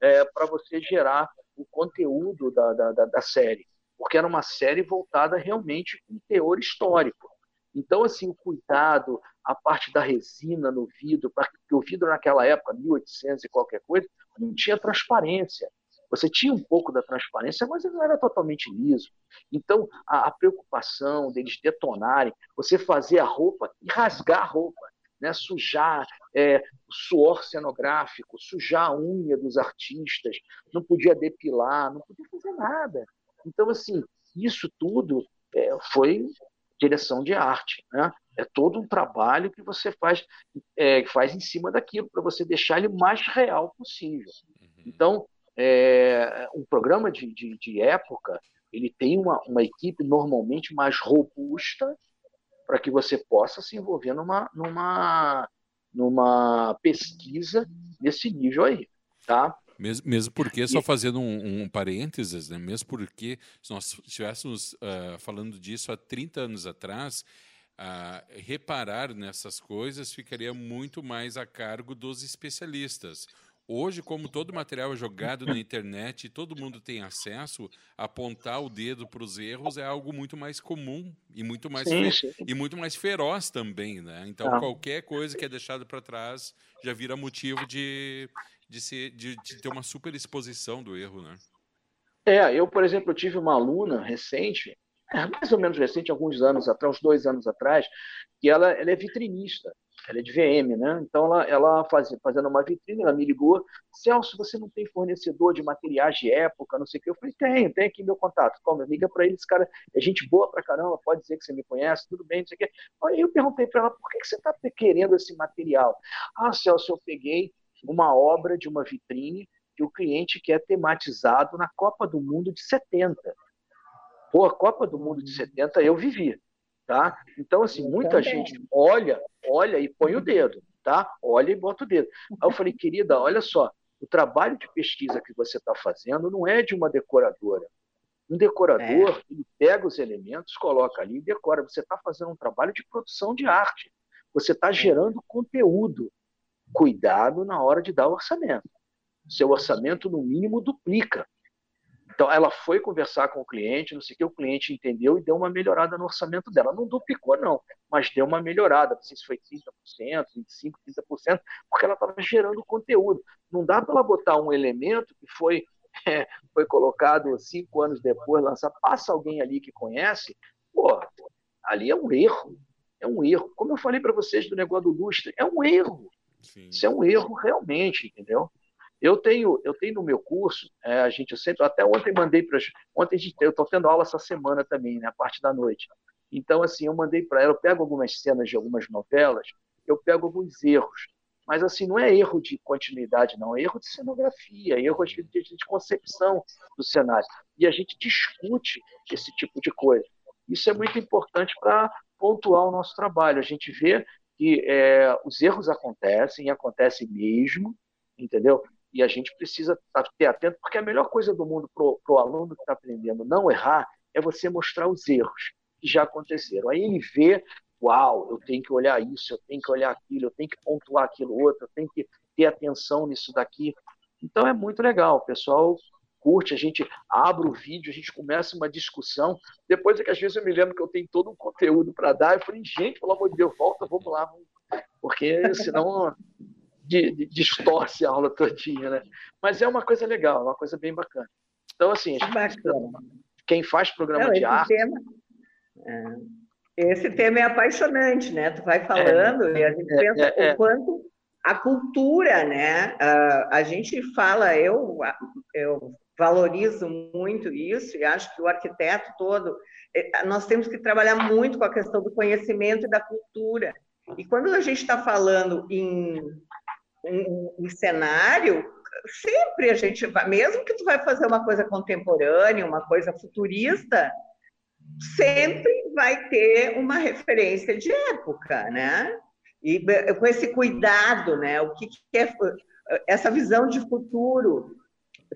é, para você gerar o conteúdo da, da, da, série. Porque era uma série voltada realmente com teor histórico. Então, assim, o cuidado, a parte da resina no vidro, porque o vidro naquela época, 1800 e qualquer coisa, não tinha transparência. Você tinha um pouco da transparência, mas ele não era totalmente liso. Então, a, a preocupação deles detonarem, você fazer a roupa e rasgar a roupa, né? sujar é, suor cenográfico, sujar a unha dos artistas, não podia depilar, não podia fazer nada. Então, assim, isso tudo é, foi direção de arte. Né? É todo um trabalho que você faz, é, faz em cima daquilo, para você deixar ele mais real possível. Uhum. Então, é, um programa de, de, de, época, ele tem uma, uma equipe normalmente mais robusta para que você possa se envolver numa, numa, numa pesquisa nesse nível aí, tá? Mesmo, mesmo porque, só fazendo um, um, parênteses, né? mesmo porque se nós estivéssemos uh, falando disso há 30 anos atrás, uh, reparar nessas coisas ficaria muito mais a cargo dos especialistas. Hoje, como todo material é jogado na internet e todo mundo tem acesso, apontar o dedo para os erros é algo muito mais comum e muito mais, sim, sim. E muito mais feroz também. Né? Então, ah. qualquer coisa que é deixada para trás já vira motivo de, de, ser, de, de ter uma super exposição do erro. Né? É, eu, por exemplo, tive uma aluna recente, é, mais ou menos recente, alguns anos atrás, uns dois anos atrás, que ela, ela é vitrinista ela é de VM, né? Então ela, ela fazendo uma vitrine, ela me ligou, Celso, você não tem fornecedor de materiais de época, não sei o que. Eu falei, tem, tem aqui meu contato. Calma, liga para ele, esse cara é gente boa pra caramba, pode dizer que você me conhece, tudo bem, não sei o que. Aí eu perguntei para ela, por que, que você está querendo esse material? Ah, Celso, eu peguei uma obra de uma vitrine que o cliente quer tematizado na Copa do Mundo de 70. Pô, a Copa do Mundo de 70 eu vivi. Tá? Então, assim, muita gente olha, olha e põe o dedo, tá? Olha e bota o dedo. Aí eu falei, querida, olha só, o trabalho de pesquisa que você está fazendo não é de uma decoradora. Um decorador, é. ele pega os elementos, coloca ali e decora. Você está fazendo um trabalho de produção de arte. Você está é. gerando conteúdo. Cuidado na hora de dar o orçamento. Seu orçamento, no mínimo, duplica. Então, ela foi conversar com o cliente, não sei o que, o cliente entendeu e deu uma melhorada no orçamento dela. Não duplicou, não, mas deu uma melhorada. Não sei se foi 30%, 25%, 30%, porque ela estava gerando conteúdo. Não dá para ela botar um elemento que foi, é, foi colocado cinco anos depois, lançar, passa alguém ali que conhece, pô, ali é um erro. É um erro. Como eu falei para vocês do negócio do lustre, é um erro. Sim. Isso é um erro realmente, entendeu? Eu tenho, eu tenho no meu curso, é, a gente, eu sempre, até ontem mandei para ontem eu estou tendo aula essa semana também, né, a parte da noite. Então, assim, eu mandei para ela, eu pego algumas cenas de algumas novelas, eu pego alguns erros, mas assim, não é erro de continuidade, não, é erro de cenografia, é erro de, de, de concepção do cenário. E a gente discute esse tipo de coisa. Isso é muito importante para pontuar o nosso trabalho. A gente vê que é, os erros acontecem, e acontecem mesmo, entendeu? e a gente precisa ter atento, porque a melhor coisa do mundo para o aluno que está aprendendo não errar é você mostrar os erros que já aconteceram. Aí ele vê, uau, eu tenho que olhar isso, eu tenho que olhar aquilo, eu tenho que pontuar aquilo outro, eu tenho que ter atenção nisso daqui. Então é muito legal, o pessoal curte, a gente abre o vídeo, a gente começa uma discussão. Depois é que às vezes eu me lembro que eu tenho todo um conteúdo para dar, eu falei, gente, pelo amor de Deus, volta, vamos lá, porque senão distorce a aula todinha, né? Mas é uma coisa legal, é uma coisa bem bacana. Então, assim, quem faz programa Não, de arte... Tema, é, esse tema é apaixonante, né? Tu vai falando é, e a gente é, pensa é, é. o quanto a cultura, né? Uh, a gente fala, eu, eu valorizo muito isso e acho que o arquiteto todo, é, nós temos que trabalhar muito com a questão do conhecimento e da cultura. E quando a gente está falando em um, um cenário, sempre a gente vai, mesmo que tu vai fazer uma coisa contemporânea, uma coisa futurista, sempre vai ter uma referência de época, né? E com esse cuidado, né? O que, que é essa visão de futuro?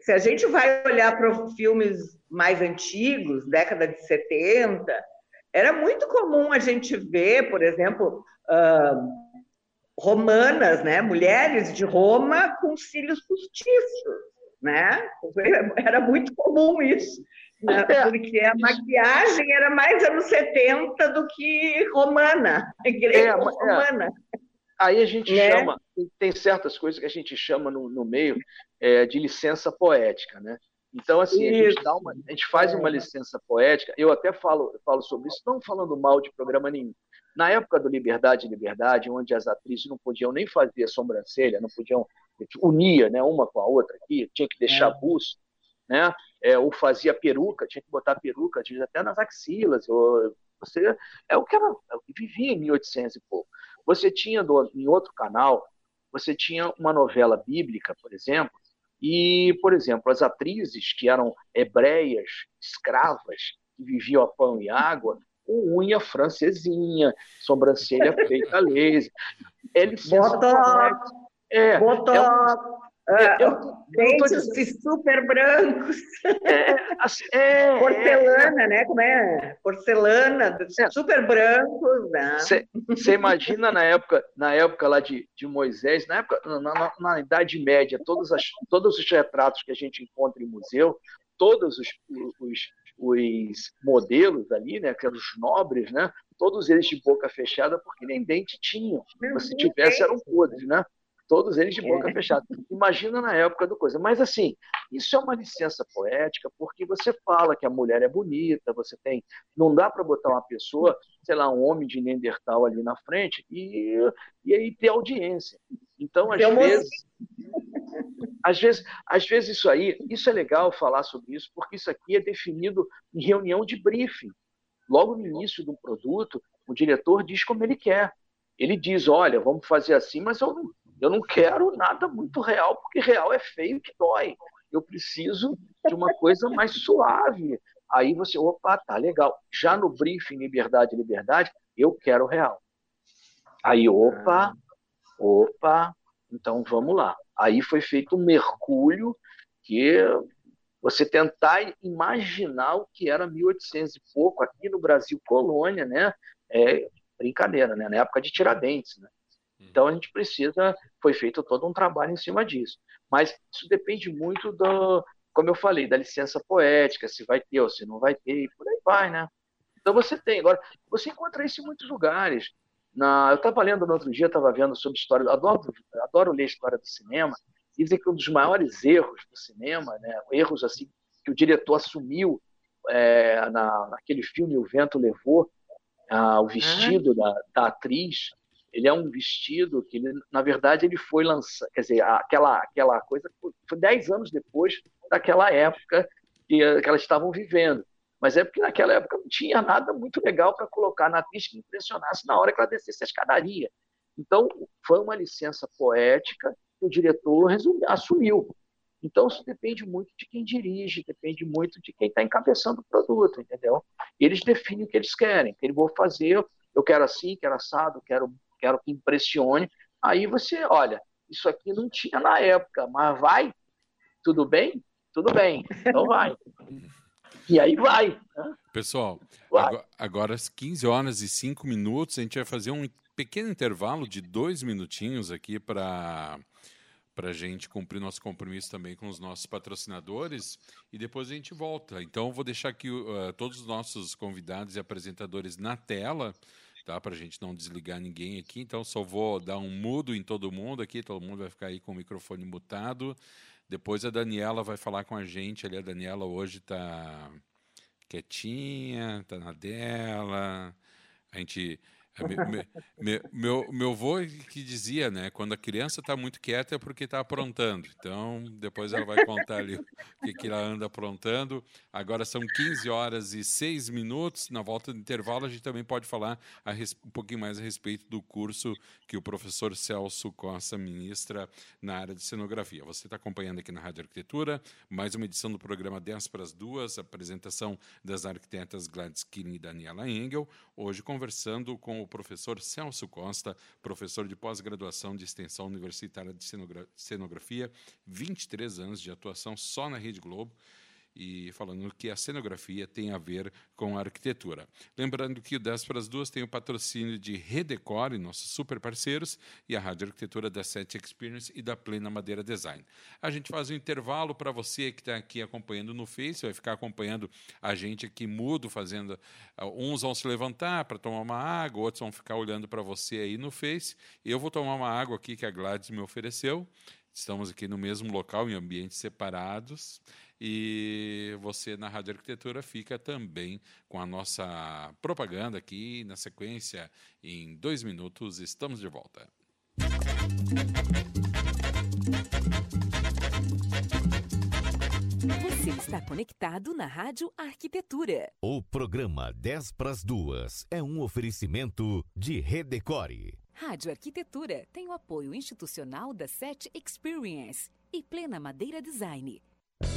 Se a gente vai olhar para filmes mais antigos, década de 70, era muito comum a gente ver, por exemplo, uh, romanas, né? Mulheres de Roma com cílios postiços, né? Era muito comum isso, né? É. porque a maquiagem era mais anos 70 do que romana, greco-romana. É, é. Aí a gente né? chama, tem certas coisas que a gente chama no, no meio é, de licença poética, né? Então, assim, a gente, dá uma, a gente faz uma licença poética, eu até falo, falo sobre isso, não falando mal de programa nenhum, na época do Liberdade e Liberdade, onde as atrizes não podiam nem fazer sobrancelha, não podiam unir né, uma com a outra aqui, tinha que deixar é. buço, né? É, ou fazia peruca, tinha que botar peruca, até nas axilas, ou Você é o que era, é vivia em 1800 e pouco. Você tinha do, em outro canal, você tinha uma novela bíblica, por exemplo, e, por exemplo, as atrizes que eram hebreias, escravas, que viviam a pão e água, com unha francesinha, sobrancelha feita a laser. Eles Botox, é, Botox. É é, eu, dentes dizendo... super brancos. É, assim, é, Porcelana, é, né? Como é? Porcelana, é. super brancos. Você né? imagina na época, na época lá de, de Moisés, na época, na, na, na Idade Média, todos, as, todos os retratos que a gente encontra em museu, todos os, os, os modelos ali, né, os nobres, né, todos eles de boca fechada, porque nem dente tinham. Se tivesse, eram podres, né? Todos eles de boca é. fechada. Imagina na época do coisa. Mas, assim, isso é uma licença poética, porque você fala que a mulher é bonita, você tem. Não dá para botar uma pessoa, sei lá, um homem de Neandertal ali na frente e, e aí ter audiência. Então, às vezes. Às vezes, às vezes isso aí, isso é legal falar sobre isso, porque isso aqui é definido em reunião de briefing. Logo no início do produto, o diretor diz como ele quer. Ele diz, olha, vamos fazer assim, mas eu não, eu não quero nada muito real, porque real é feio que dói. Eu preciso de uma coisa mais suave. Aí você, opa, tá legal. Já no briefing Liberdade, Liberdade, eu quero real. Aí, opa, opa, então vamos lá. Aí foi feito um mergulho que você tentar imaginar o que era 1800 e pouco aqui no Brasil colônia, né? É brincadeira, né? Na época de Tiradentes, né? Então a gente precisa, foi feito todo um trabalho em cima disso. Mas isso depende muito do, como eu falei, da licença poética, se vai ter ou se não vai ter, e por aí vai, né? Então você tem. Agora, você encontra isso em muitos lugares. Na, eu estava lendo no outro dia, estava vendo sobre história, adoro, adoro ler história do cinema. Dizem que um dos maiores erros do cinema, né, erros assim que o diretor assumiu é, na, naquele filme O Vento Levou, ah, o vestido da, da atriz, ele é um vestido que, ele, na verdade, ele foi lançado, quer dizer, aquela, aquela coisa foi dez anos depois daquela época que, que elas estavam vivendo. Mas é porque naquela época não tinha nada muito legal para colocar na atriz que impressionasse na hora que ela descesse a escadaria. Então, foi uma licença poética que o diretor assumiu. Então, isso depende muito de quem dirige, depende muito de quem está encabeçando o produto, entendeu? Eles definem o que eles querem, o que eles vão fazer, eu quero assim, quero assado, quero quero que impressione. Aí você, olha, isso aqui não tinha na época, mas vai, tudo bem? Tudo bem, então vai. E aí vai. Né? Pessoal, vai. Agora, agora às 15 horas e 5 minutos, a gente vai fazer um pequeno intervalo de dois minutinhos aqui para para a gente cumprir nosso compromisso também com os nossos patrocinadores e depois a gente volta. Então, vou deixar aqui uh, todos os nossos convidados e apresentadores na tela tá? Para a gente não desligar ninguém aqui. Então, só vou dar um mudo em todo mundo aqui. Todo mundo vai ficar aí com o microfone mutado. Depois a Daniela vai falar com a gente. Ali a Daniela hoje está quietinha, está na dela. A gente meu, meu, meu avô que dizia, né? Quando a criança está muito quieta é porque está aprontando. Então, depois ela vai contar ali o que, que ela anda aprontando. Agora são 15 horas e 6 minutos. Na volta do intervalo, a gente também pode falar res, um pouquinho mais a respeito do curso que o professor Celso Costa ministra na área de cenografia. Você está acompanhando aqui na Rádio Arquitetura, mais uma edição do programa 10 para as duas, apresentação das arquitetas Gladys Killing e Daniela Engel. Hoje conversando com o o professor Celso Costa, professor de pós-graduação de extensão universitária de cenografia, 23 anos de atuação só na Rede Globo e falando que a cenografia tem a ver com a arquitetura. Lembrando que o 10 para as duas tem o patrocínio de Redecore, nossos super parceiros, e a Rádio Arquitetura da Set Experience e da Plena Madeira Design. A gente faz um intervalo para você que está aqui acompanhando no Face, vai ficar acompanhando a gente aqui mudo, fazendo. Uh, uns vão se levantar para tomar uma água, outros vão ficar olhando para você aí no Face. Eu vou tomar uma água aqui que a Gladys me ofereceu. Estamos aqui no mesmo local, em ambientes separados. E você na Rádio Arquitetura fica também com a nossa propaganda aqui. Na sequência, em dois minutos, estamos de volta. Você está conectado na Rádio Arquitetura. O programa 10 para as duas é um oferecimento de Redecore. Rádio Arquitetura tem o apoio institucional da SET Experience e Plena Madeira Design.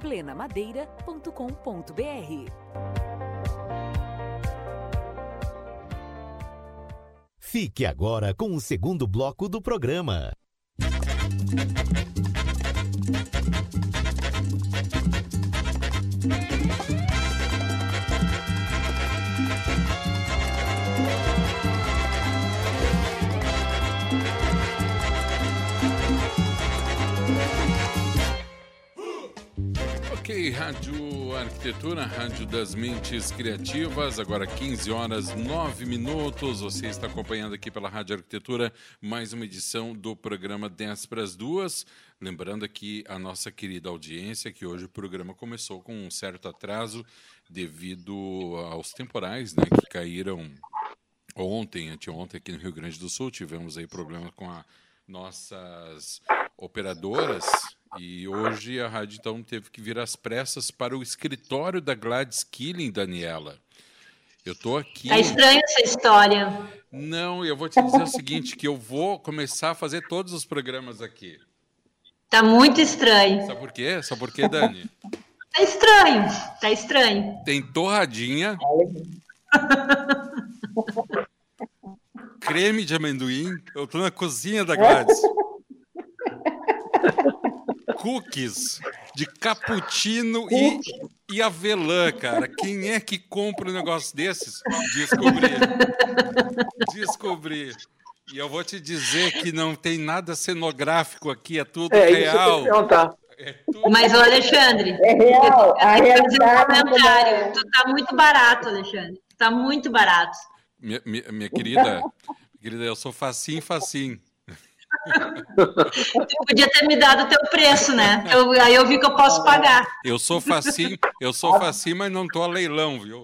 plenamadeira.com.br. Fique agora com o segundo bloco do programa. Rádio Arquitetura, Rádio das Mentes Criativas, agora 15 horas 9 minutos. Você está acompanhando aqui pela Rádio Arquitetura mais uma edição do programa 10 para as duas. Lembrando aqui a nossa querida audiência que hoje o programa começou com um certo atraso devido aos temporais né, que caíram ontem, anteontem aqui no Rio Grande do Sul. Tivemos aí problemas com as nossas operadoras e hoje a rádio então teve que vir às pressas para o escritório da Gladys Killing, Daniela. Eu tô aqui. Tá estranha essa história. Não, eu vou te dizer o seguinte, que eu vou começar a fazer todos os programas aqui. Tá muito estranho. Sabe por quê? Sabe por quê, Dani? Tá estranho, tá estranho. Tem torradinha. creme de amendoim. Eu tô na cozinha da Gladys cookies de cappuccino e, e avelã, cara. Quem é que compra um negócio desses? Descobri. Descobri. E eu vou te dizer que não tem nada cenográfico aqui, é tudo é, real. É tudo... Mas, Alexandre. É real. A realidade. Um comentário. Tu tá muito barato, Alexandre. Tá muito barato. Minha, minha, minha querida, querida, eu sou facinho, facinho. Tu podia ter me dado o teu preço, né? Eu, aí eu vi que eu posso pagar. Eu sou facinho, eu sou facinho, mas não tô a leilão, viu?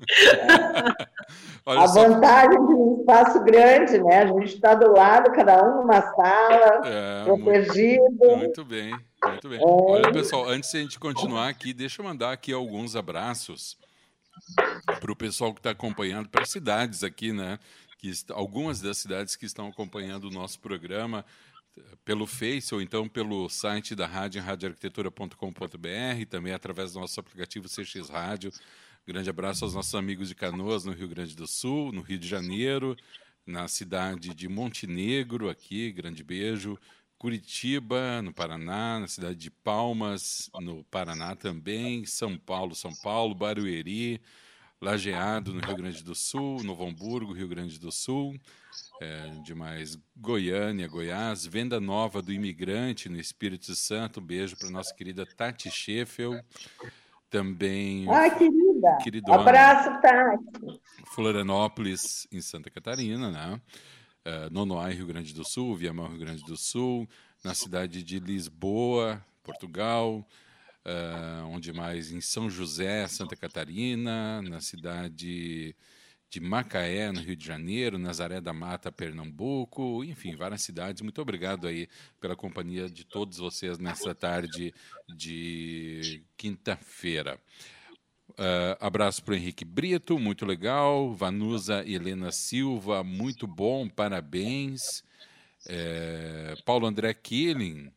a só. vantagem de um espaço grande, né? A gente está do lado, cada um numa sala, é, protegido. Muito, muito, bem, muito bem. É. Olha, pessoal, antes de a gente continuar aqui, deixa eu mandar aqui alguns abraços para o pessoal que está acompanhando, para as cidades aqui, né? Que algumas das cidades que estão acompanhando o nosso programa pelo Face ou então pelo site da rádio, radioarquitetura.com.br, também através do nosso aplicativo CX Rádio. Grande abraço aos nossos amigos de Canoas, no Rio Grande do Sul, no Rio de Janeiro, na cidade de Montenegro, aqui, grande beijo. Curitiba, no Paraná, na cidade de Palmas, no Paraná também, São Paulo, São Paulo, Barueri, Lajeado, no Rio Grande do Sul, Novo Hamburgo, Rio Grande do Sul, é, demais Goiânia, Goiás, Venda Nova do Imigrante, no Espírito Santo, um beijo para nossa querida Tati Scheffel, também... Ai, querida! Queridona, Abraço, Tati! Florianópolis, em Santa Catarina, né? uh, Nonoai, Rio Grande do Sul, Viamão, Rio Grande do Sul, na cidade de Lisboa, Portugal, uh, onde mais? Em São José, Santa Catarina, na cidade de Macaé, no Rio de Janeiro, Nazaré da Mata, Pernambuco, enfim, várias cidades. Muito obrigado aí pela companhia de todos vocês nessa tarde de quinta-feira. Uh, abraço para o Henrique Brito, muito legal. Vanusa Helena Silva, muito bom, parabéns. É, Paulo André Killing,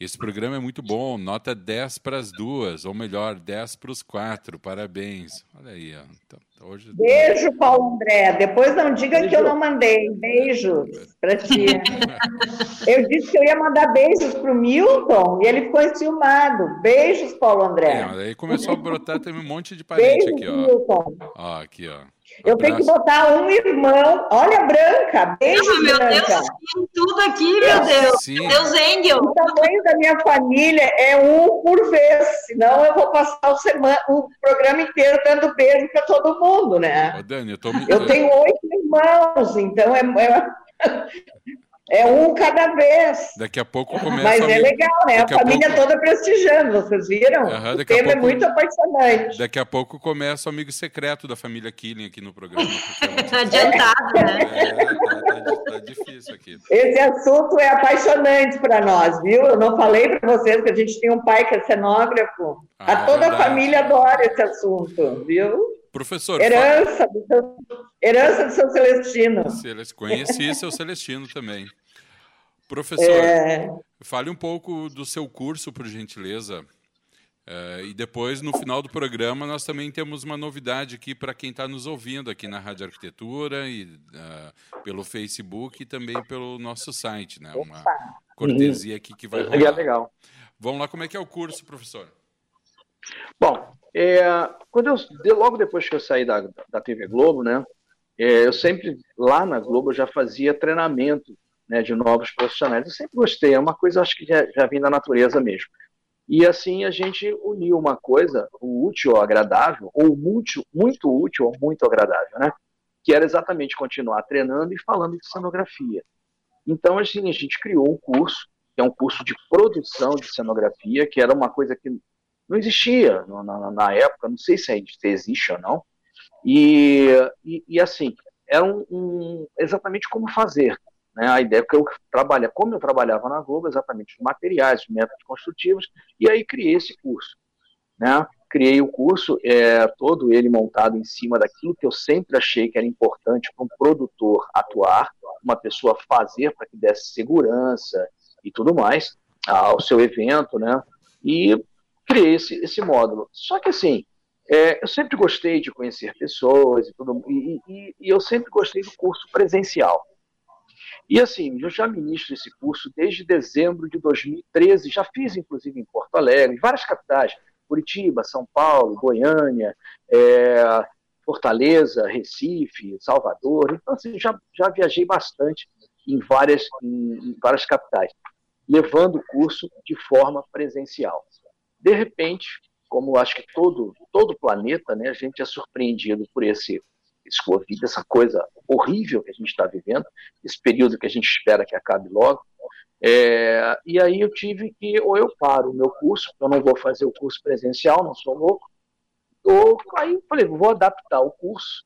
esse programa é muito bom, nota 10 para as duas, ou melhor, 10 para os quatro, parabéns. Olha aí, ó. Então, hoje... Beijo, Paulo André. Depois não diga Beijo. que eu não mandei. Beijos para ti. eu disse que eu ia mandar beijos para o Milton e ele ficou enciumado. Beijos, Paulo André. É, aí começou a brotar, teve um monte de parente Beijos, aqui, ó. Milton. Ó, aqui, ó. Eu tenho que botar um irmão. Olha, Branca. Beijo, meu Branca. Deus, tem tudo aqui, meu Deus. Sim. Meu Deus, Engel. O tamanho da minha família é um por vez. Senão eu vou passar o, semana, o programa inteiro dando beijo para todo mundo, né? Ô, Dani, eu, tô... eu tenho oito irmãos, então é, é... É um cada vez. Daqui a pouco começa. Mas é legal, né? Daqui a família pouco... toda prestigiando, vocês viram? Uhum, o tema é pouco... é muito apaixonante. Daqui a pouco começa o amigo secreto da família Killing aqui no programa. Tá adiantado, né? É, tá, tá, tá, difícil aqui. Esse assunto é apaixonante para nós, viu? Eu não falei para vocês que a gente tem um pai que é cenógrafo. Ah, a toda a família adora esse assunto, viu? Professor. Herança, do seu, herança do seu Celestino. Conheci seu Celestino também. Professor, é... fale um pouco do seu curso, por gentileza. É, e depois, no final do programa, nós também temos uma novidade aqui para quem está nos ouvindo aqui na Rádio Arquitetura e uh, pelo Facebook e também pelo nosso site, né? Uma cortesia aqui que vai rolar. Legal, legal. Vamos lá, como é que é o curso, professor? Bom, é, quando eu, logo depois que eu saí da, da TV Globo, né, é, eu sempre, lá na Globo, já fazia treinamento né, de novos profissionais. Eu sempre gostei, é uma coisa, acho que já, já vem da natureza mesmo. E assim a gente uniu uma coisa, o útil ao agradável, ou muito, muito útil ou muito agradável, né? Que era exatamente continuar treinando e falando de cenografia. Então, assim, a gente criou um curso, que é um curso de produção de cenografia, que era uma coisa que não existia na, na época, não sei se existe ou não. E, e, e assim, era um, um, exatamente como fazer. Né? A ideia que eu trabalho, como eu trabalhava na Globo, exatamente os materiais, os métodos construtivos, e aí criei esse curso. Né? Criei o curso, é, todo ele montado em cima daquilo que eu sempre achei que era importante para um produtor atuar, uma pessoa fazer para que desse segurança e tudo mais ao seu evento, né? E criei esse, esse módulo. Só que assim, é, eu sempre gostei de conhecer pessoas e tudo, e, e, e, eu sempre gostei do curso presencial. E assim, eu já ministro esse curso desde dezembro de 2013, já fiz inclusive em Porto Alegre, em várias capitais, Curitiba, São Paulo, Goiânia, é, Fortaleza, Recife, Salvador. Então, assim, já, já viajei bastante em várias, em, em várias capitais, levando o curso de forma presencial. De repente, como acho que todo todo planeta, né, a gente é surpreendido por esse esse Covid, essa coisa horrível que a gente está vivendo, esse período que a gente espera que acabe logo. É, e aí eu tive que, ou eu paro o meu curso, eu não vou fazer o curso presencial, não sou louco, ou aí eu falei, vou adaptar o curso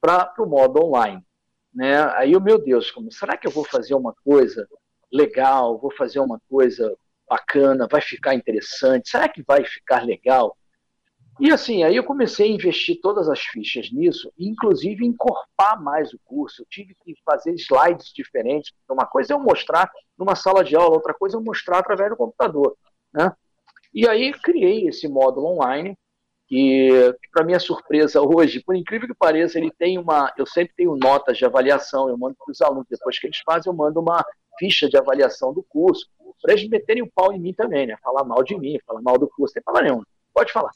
para o modo online. Né? Aí o meu Deus, como, será que eu vou fazer uma coisa legal, vou fazer uma coisa bacana, vai ficar interessante, será que vai ficar legal? E assim, aí eu comecei a investir todas as fichas nisso, inclusive encorpar mais o curso. Eu tive que fazer slides diferentes. Uma coisa é eu mostrar numa sala de aula, outra coisa é eu mostrar através do computador. Né? E aí criei esse módulo online, que, para minha surpresa hoje, por incrível que pareça, ele tem uma. Eu sempre tenho notas de avaliação, eu mando para os alunos, depois que eles fazem, eu mando uma ficha de avaliação do curso para eles meterem o pau em mim também, né? Falar mal de mim, falar mal do curso, sem falar nenhum. Pode falar.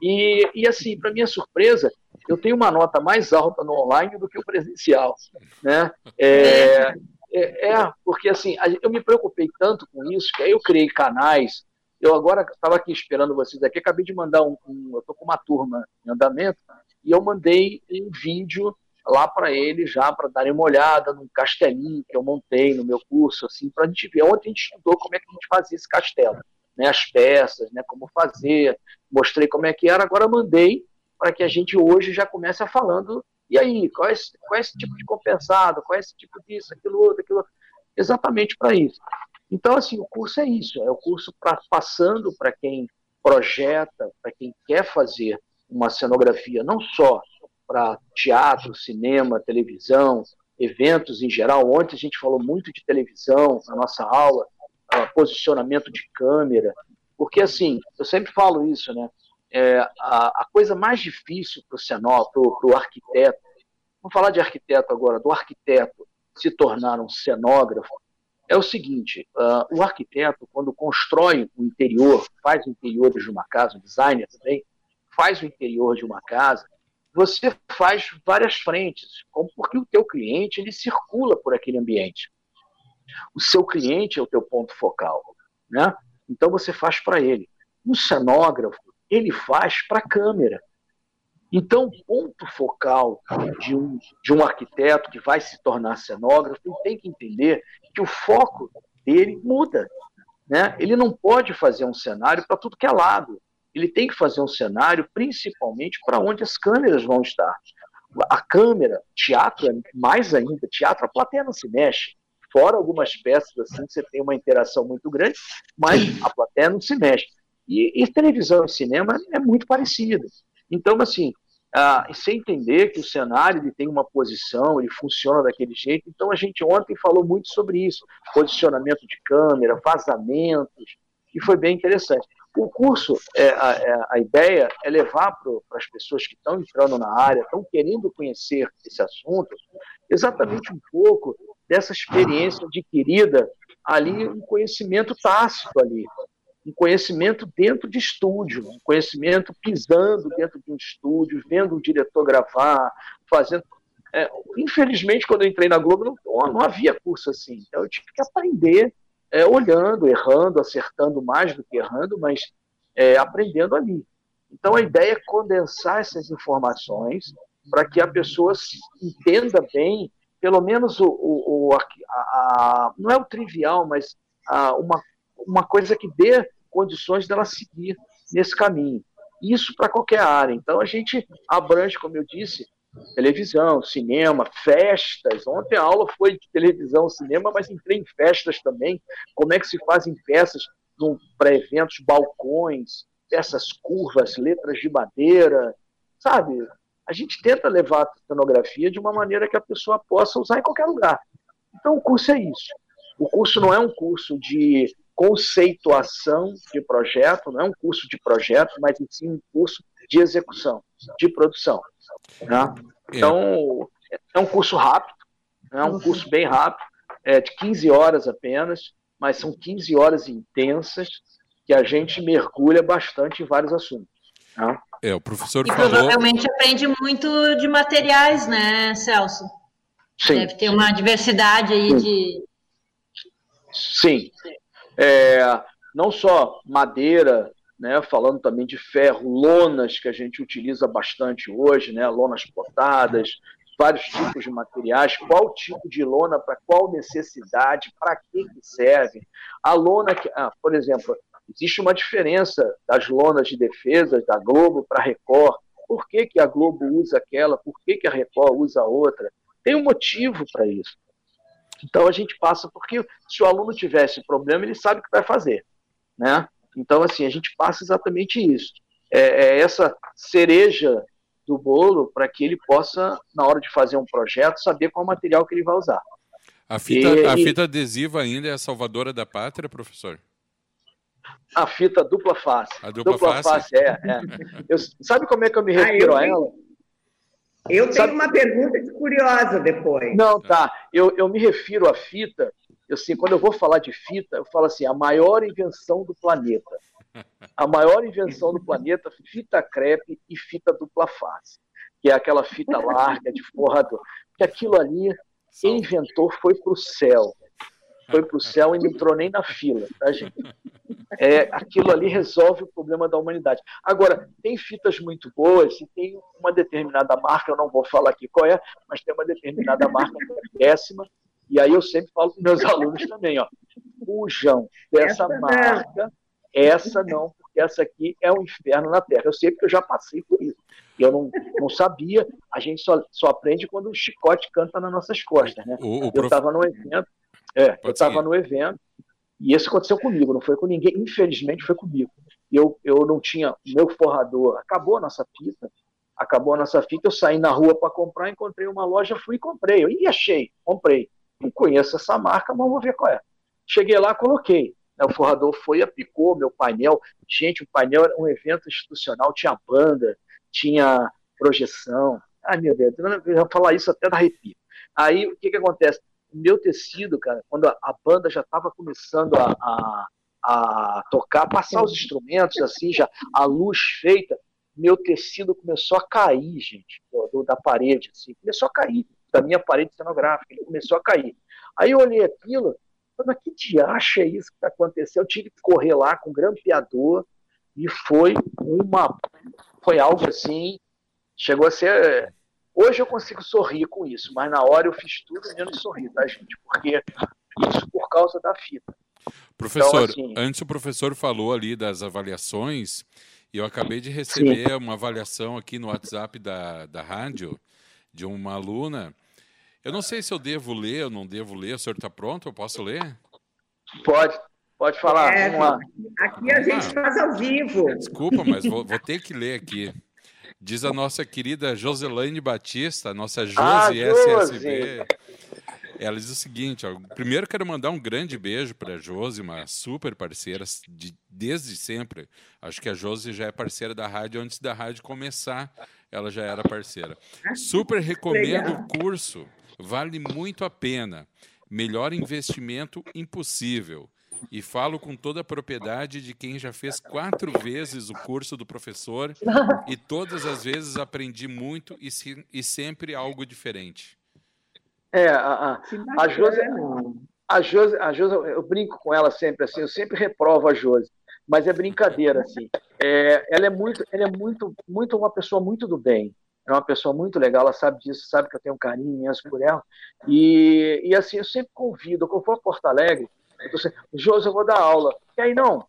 E, e assim, para minha surpresa, eu tenho uma nota mais alta no online do que o presencial, né? É, é, é porque assim, eu me preocupei tanto com isso que aí eu criei canais. Eu agora estava aqui esperando vocês aqui, acabei de mandar um, um eu estou com uma turma em andamento e eu mandei um vídeo lá para ele já para darem uma olhada num castelinho que eu montei no meu curso, assim, para a gente ver. Ontem a gente estudou como é que a gente fazia esse castelo, né, as peças, né, como fazer, mostrei como é que era, agora mandei para que a gente hoje já comece a falando, e aí, qual é, esse, qual é esse tipo de compensado, qual é esse tipo disso, aquilo outro, aquilo exatamente para isso. Então, assim, o curso é isso, é o curso pra, passando para quem projeta, para quem quer fazer uma cenografia, não só para teatro, cinema, televisão, eventos em geral. Ontem a gente falou muito de televisão na nossa aula, posicionamento de câmera, porque assim, eu sempre falo isso, né? É, a, a, coisa mais difícil para o cenógrafo, para o arquiteto, vamos falar de arquiteto agora, do arquiteto se tornar um cenógrafo, é o seguinte: uh, o arquiteto, quando constrói o interior, faz o interior de uma casa, o designer também, faz o interior de uma casa, você faz várias frentes, porque o teu cliente ele circula por aquele ambiente. O seu cliente é o teu ponto focal, né? Então você faz para ele. Um cenógrafo ele faz para a câmera. Então, o ponto focal de um, de um arquiteto que vai se tornar cenógrafo ele tem que entender que o foco dele muda. Né? Ele não pode fazer um cenário para tudo que é lado ele tem que fazer um cenário principalmente para onde as câmeras vão estar. A câmera, teatro, é mais ainda, teatro, a plateia não se mexe. Fora algumas peças assim, você tem uma interação muito grande, mas a plateia não se mexe. E, e televisão e cinema é muito parecido. Então, assim, ah, você entender que o cenário ele tem uma posição, ele funciona daquele jeito. Então, a gente ontem falou muito sobre isso: posicionamento de câmera, vazamentos, e foi bem interessante. O curso, é, a, é, a ideia é levar para as pessoas que estão entrando na área, estão querendo conhecer esse assunto, exatamente um pouco dessa experiência adquirida ali, um conhecimento tácito ali, um conhecimento dentro de estúdio, um conhecimento pisando dentro de um estúdio, vendo um diretor gravar, fazendo. É, infelizmente, quando eu entrei na Globo, não, não havia curso assim, então eu tive que aprender é, olhando, errando, acertando mais do que errando, mas é, aprendendo ali. Então a ideia é condensar essas informações para que a pessoa entenda bem, pelo menos o, o, o a, a, não é o trivial, mas a, uma, uma coisa que dê condições dela seguir nesse caminho. Isso para qualquer área. Então a gente abrange, como eu disse, televisão, cinema, festas. Ontem a aula foi de televisão, cinema, mas entrei em festas também. Como é que se fazem peças para eventos, balcões, peças curvas, letras de madeira, sabe? A gente tenta levar a cenografia de uma maneira que a pessoa possa usar em qualquer lugar. Então o curso é isso. O curso não é um curso de conceituação de projeto, não é um curso de projeto, mas sim um curso de execução, de produção. Né? Então, é um curso rápido, é um curso bem rápido, é de 15 horas apenas, mas são 15 horas intensas que a gente mergulha bastante em vários assuntos. Né? É, o professor e falou... provavelmente aprende muito de materiais, né, Celso? Sim. Deve ter uma diversidade aí Sim. de... Sim. É, não só madeira, né, falando também de ferro, lonas que a gente utiliza bastante hoje, né, lonas potadas, vários tipos de materiais, qual tipo de lona para qual necessidade, para que, que serve. A lona, que, ah, por exemplo, existe uma diferença das lonas de defesa da Globo para a Record. Por que, que a Globo usa aquela? Por que, que a Record usa outra? Tem um motivo para isso. Então a gente passa, porque se o aluno tivesse problema, ele sabe o que vai fazer. Né? Então, assim, a gente passa exatamente isso. É, é essa cereja do bolo para que ele possa, na hora de fazer um projeto, saber qual material que ele vai usar. A fita, e, a fita adesiva ainda é a salvadora da pátria, professor? A fita dupla face. A dupla, dupla face? face? é. é. Eu, sabe como é que eu me refiro ah, eu a ela? Eu tenho sabe? uma pergunta curiosa depois. Não, tá. Eu, eu me refiro à fita eu, assim, quando eu vou falar de fita, eu falo assim, a maior invenção do planeta. A maior invenção do planeta, fita crepe e fita dupla face, que é aquela fita larga de forrador. Que aquilo ali, quem inventou foi para o céu. Foi para o céu e não entrou nem na fila, tá, gente? É, aquilo ali resolve o problema da humanidade. Agora, tem fitas muito boas e tem uma determinada marca, eu não vou falar aqui qual é, mas tem uma determinada marca que é péssima, e aí eu sempre falo para meus alunos também, ó, fujam dessa essa marca, não. essa não, porque essa aqui é um inferno na Terra. Eu sei porque eu já passei por isso. Eu não, não sabia, a gente só, só aprende quando o chicote canta nas nossas costas, né? O, o prof... Eu estava no evento, é, Pode eu estava no evento, e isso aconteceu comigo, não foi com ninguém, infelizmente foi comigo. Eu, eu não tinha, meu forrador, acabou a nossa fita, acabou a nossa fita, eu saí na rua para comprar, encontrei uma loja, fui e comprei. Eu, e achei, comprei. Não conheço essa marca, mas vou ver qual é. Cheguei lá, coloquei. O forrador foi, aplicou meu painel. Gente, o painel era um evento institucional, tinha banda, tinha projeção. Ai, meu Deus, eu vou falar isso até da arrepio. Aí, o que que acontece? Meu tecido, cara, quando a, a banda já estava começando a, a, a, tocar, passar os instrumentos, assim, já a luz feita, meu tecido começou a cair, gente, do, da parede, assim, começou a cair, da minha parede cenográfica, ele começou a cair. Aí eu olhei aquilo, mas que diacho é isso que está acontecendo? Eu tive que correr lá com um grampeador, e foi uma foi algo assim chegou a ser hoje eu consigo sorrir com isso mas na hora eu fiz tudo menos sorrir tá gente porque isso por causa da fita professor então, assim, antes o professor falou ali das avaliações e eu acabei de receber sim. uma avaliação aqui no WhatsApp da, da rádio de uma aluna eu não sei se eu devo ler ou não devo ler o senhor está pronto eu posso ler pode Pode falar. É, aqui a gente ah, faz ao vivo. Desculpa, mas vou, vou, ter que ler aqui. Diz a nossa querida Joselaine Batista, nossa Josi ah, SSB. Ela diz o seguinte: ó, primeiro quero mandar um grande beijo para a Josi, uma super parceira de, desde sempre. Acho que a Josi já é parceira da rádio antes da rádio começar, ela já era parceira. Ah, super recomendo o curso, vale muito a pena. Melhor investimento impossível. E falo com toda a propriedade de quem já fez quatro vezes o curso do professor e todas as vezes aprendi muito e, se, e sempre algo diferente. É, a, a, a Josi, a Josi, a Josi, eu brinco com ela sempre assim, eu sempre reprovo a Josi, mas é brincadeira assim. É, ela é muito, ela é muito, muito uma pessoa muito do bem. É uma pessoa muito legal, ela sabe disso, sabe que eu tenho um carinho imenso por ela. E, e assim, eu sempre convido, quando for a Porto Alegre, você, Josi, eu vou dar aula. E aí, não,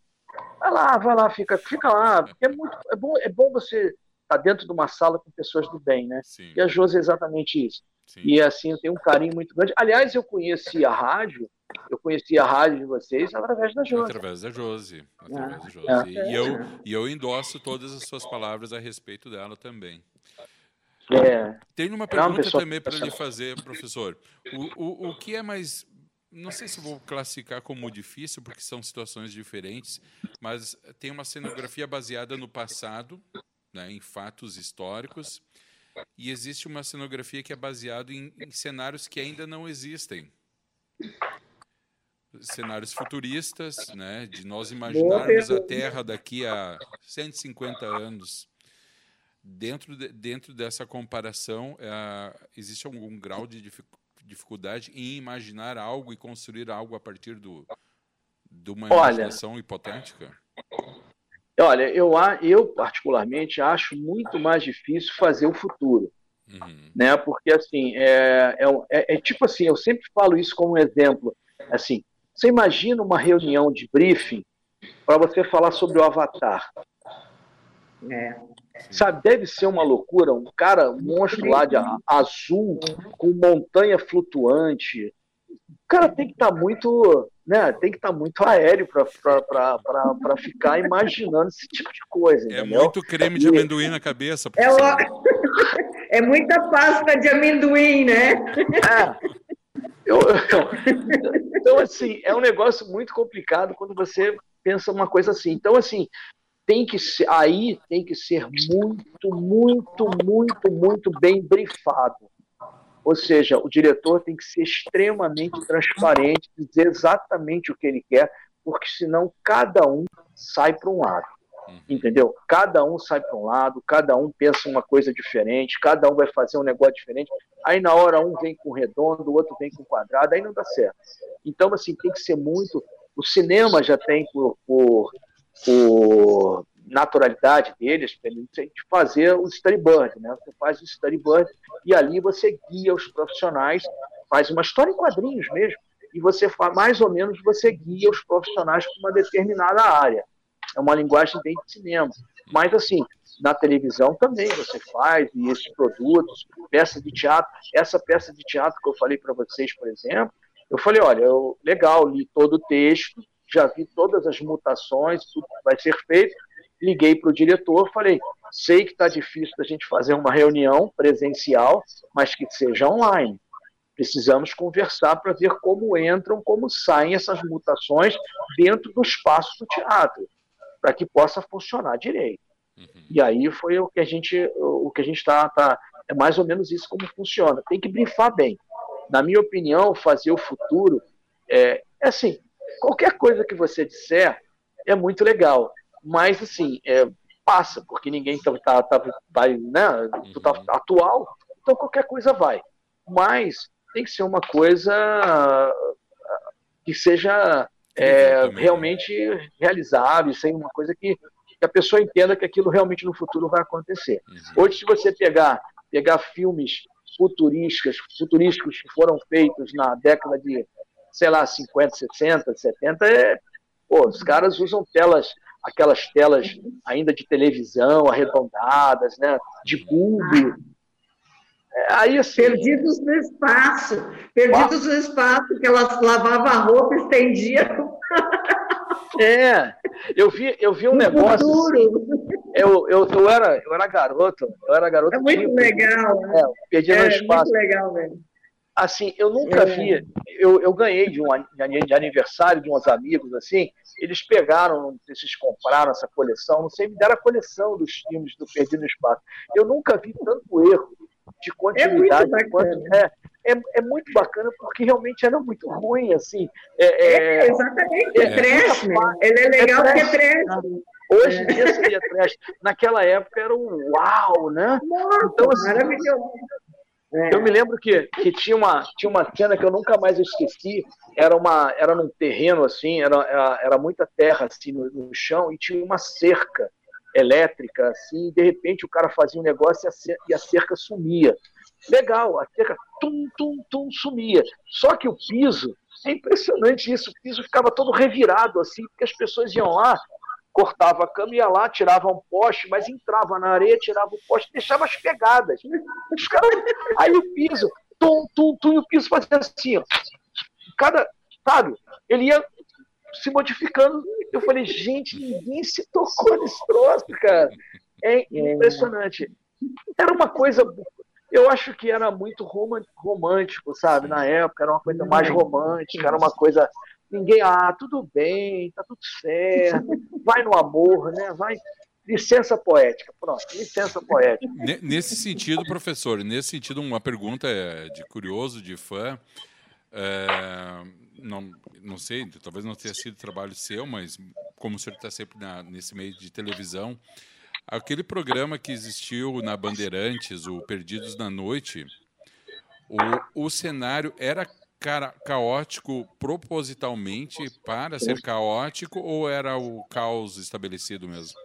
vai lá, vai lá, fica, fica lá. É, muito, é, bom, é bom você estar tá dentro de uma sala com pessoas do bem, né? Sim. E a Josi é exatamente isso. Sim. E assim, eu tenho um carinho muito grande. Aliás, eu conheci a rádio, eu conheci a rádio de vocês através da Josi. Através da Josi. Através ah, da Josi. É. E, eu, e eu endosso todas as suas palavras a respeito dela também. É. Tem uma pergunta é uma também para lhe fazer, professor. O, o, o que é mais não sei se vou classificar como difícil, porque são situações diferentes, mas tem uma cenografia baseada no passado, né, em fatos históricos, e existe uma cenografia que é baseada em, em cenários que ainda não existem. Cenários futuristas, né, de nós imaginarmos a Terra daqui a 150 anos. Dentro, de, dentro dessa comparação, é, existe algum grau de dificuldade? Dificuldade em imaginar algo e construir algo a partir do, de uma imaginação olha, hipotética? Olha, eu, eu particularmente acho muito mais difícil fazer o futuro. Uhum. Né? Porque assim, é, é, é, é, tipo assim, eu sempre falo isso como um exemplo. Assim, você imagina uma reunião de briefing para você falar sobre o avatar. É. Sabe, deve ser uma loucura, um cara, um monstro lá de azul, com montanha flutuante. O cara tem que estar tá muito, né, tem que estar tá muito aéreo para ficar imaginando esse tipo de coisa. É entendeu? muito creme de amendoim na cabeça. É, o... é muita pasta de amendoim, né? É. Eu, então, assim, é um negócio muito complicado quando você pensa uma coisa assim. Então, assim, tem que ser, aí tem que ser muito, muito, muito, muito bem brifado. Ou seja, o diretor tem que ser extremamente transparente, dizer exatamente o que ele quer, porque senão cada um sai para um lado. Uhum. Entendeu? Cada um sai para um lado, cada um pensa uma coisa diferente, cada um vai fazer um negócio diferente. Aí na hora um vem com redondo, o outro vem com quadrado, aí não dá certo. Então, assim, tem que ser muito. O cinema já tem por, por, por naturalidade deles, de fazer o storyboard, né? Você faz o storyboard e ali você guia os profissionais, faz uma história em quadrinhos mesmo, e você faz mais ou menos você guia os profissionais para uma determinada área. É uma linguagem bem de cinema. Mas assim, na televisão também você faz e esses produtos, peça de teatro, essa peça de teatro que eu falei para vocês, por exemplo, eu falei, olha, eu, legal, li todo o texto, já vi todas as mutações, tudo que vai ser feito, liguei para o diretor, falei, sei que está difícil da gente fazer uma reunião presencial, mas que seja online. Precisamos conversar para ver como entram, como saem essas mutações dentro do espaço do teatro, para que possa funcionar direito. Uhum. E aí foi o que a gente o que a gente está tá, é mais ou menos isso como funciona. Tem que brifar bem. Na minha opinião, fazer o futuro é, é assim. Qualquer coisa que você disser é muito legal mas assim, é, passa, porque ninguém tá, tá, tá vai, né, tu tá uhum. atual, então qualquer coisa vai. Mas tem que ser uma coisa que seja é, realmente realizável, sem uma coisa que, que, a pessoa entenda que aquilo realmente no futuro vai acontecer. Uhum. Hoje, se você pegar, pegar filmes futurísticos, futurísticos que foram feitos na década de, sei lá, 50, 60, 70, é, pô, os caras usam telas aquelas telas ainda de televisão arredondadas, né, de bulbo. É, aí, assim, perdidos no espaço, perdidos no espaço, que elas lavavam a roupa, estendiam. É, eu vi, eu vi um no negócio. Assim, eu, eu, eu, era, eu era garoto, eu era garoto. É muito tipo, legal. Né? É, perdi é, no espaço. Muito legal, velho. Assim, eu nunca é. vi. Eu, eu ganhei de um de aniversário de uns amigos, assim, eles pegaram, eles compraram essa coleção, não sei, me deram a coleção dos filmes do Perdido no Espaço. Eu nunca vi tanto erro de continuidade. É muito quanto, é, é, é, muito bacana porque realmente era muito ruim, assim. É, é, é exatamente, é, trash, né? Ele é legal porque é trash. Hoje em dia seria trash. Naquela época era um uau, né? Nossa, então, assim, maravilhoso. É. Eu me lembro que, que tinha, uma, tinha uma cena que eu nunca mais esqueci. Era, uma, era num terreno assim, era, era, era muita terra assim no, no, chão e tinha uma cerca elétrica assim. E de repente o cara fazia um negócio e a, cerca, e a cerca sumia. Legal, a cerca tum, tum, tum sumia. Só que o piso, é impressionante isso. O piso ficava todo revirado assim, porque as pessoas iam lá cortava a cama, ia lá, tirava um poste, mas entrava na areia, tirava o poste, deixava as pegadas. Os caras, aí o piso, tum, tum, tum, e o piso fazia assim, ó. Cada, sabe, ele ia se modificando. Eu falei, gente, ninguém se tocou nesse troço, cara. É impressionante. Era uma coisa. Eu acho que era muito romântico, sabe? Na época, era uma coisa mais romântica, era uma coisa Ninguém, ah, tudo bem, tá tudo certo, vai no amor, né? Vai. Licença poética, pronto, licença poética. Nesse sentido, professor, nesse sentido, uma pergunta de curioso, de fã. É, não, não sei, talvez não tenha sido trabalho seu, mas como o senhor está sempre na, nesse meio de televisão, aquele programa que existiu na Bandeirantes, o Perdidos na Noite, o, o cenário era cara, caótico propositalmente para ser caótico ou era o caos estabelecido mesmo?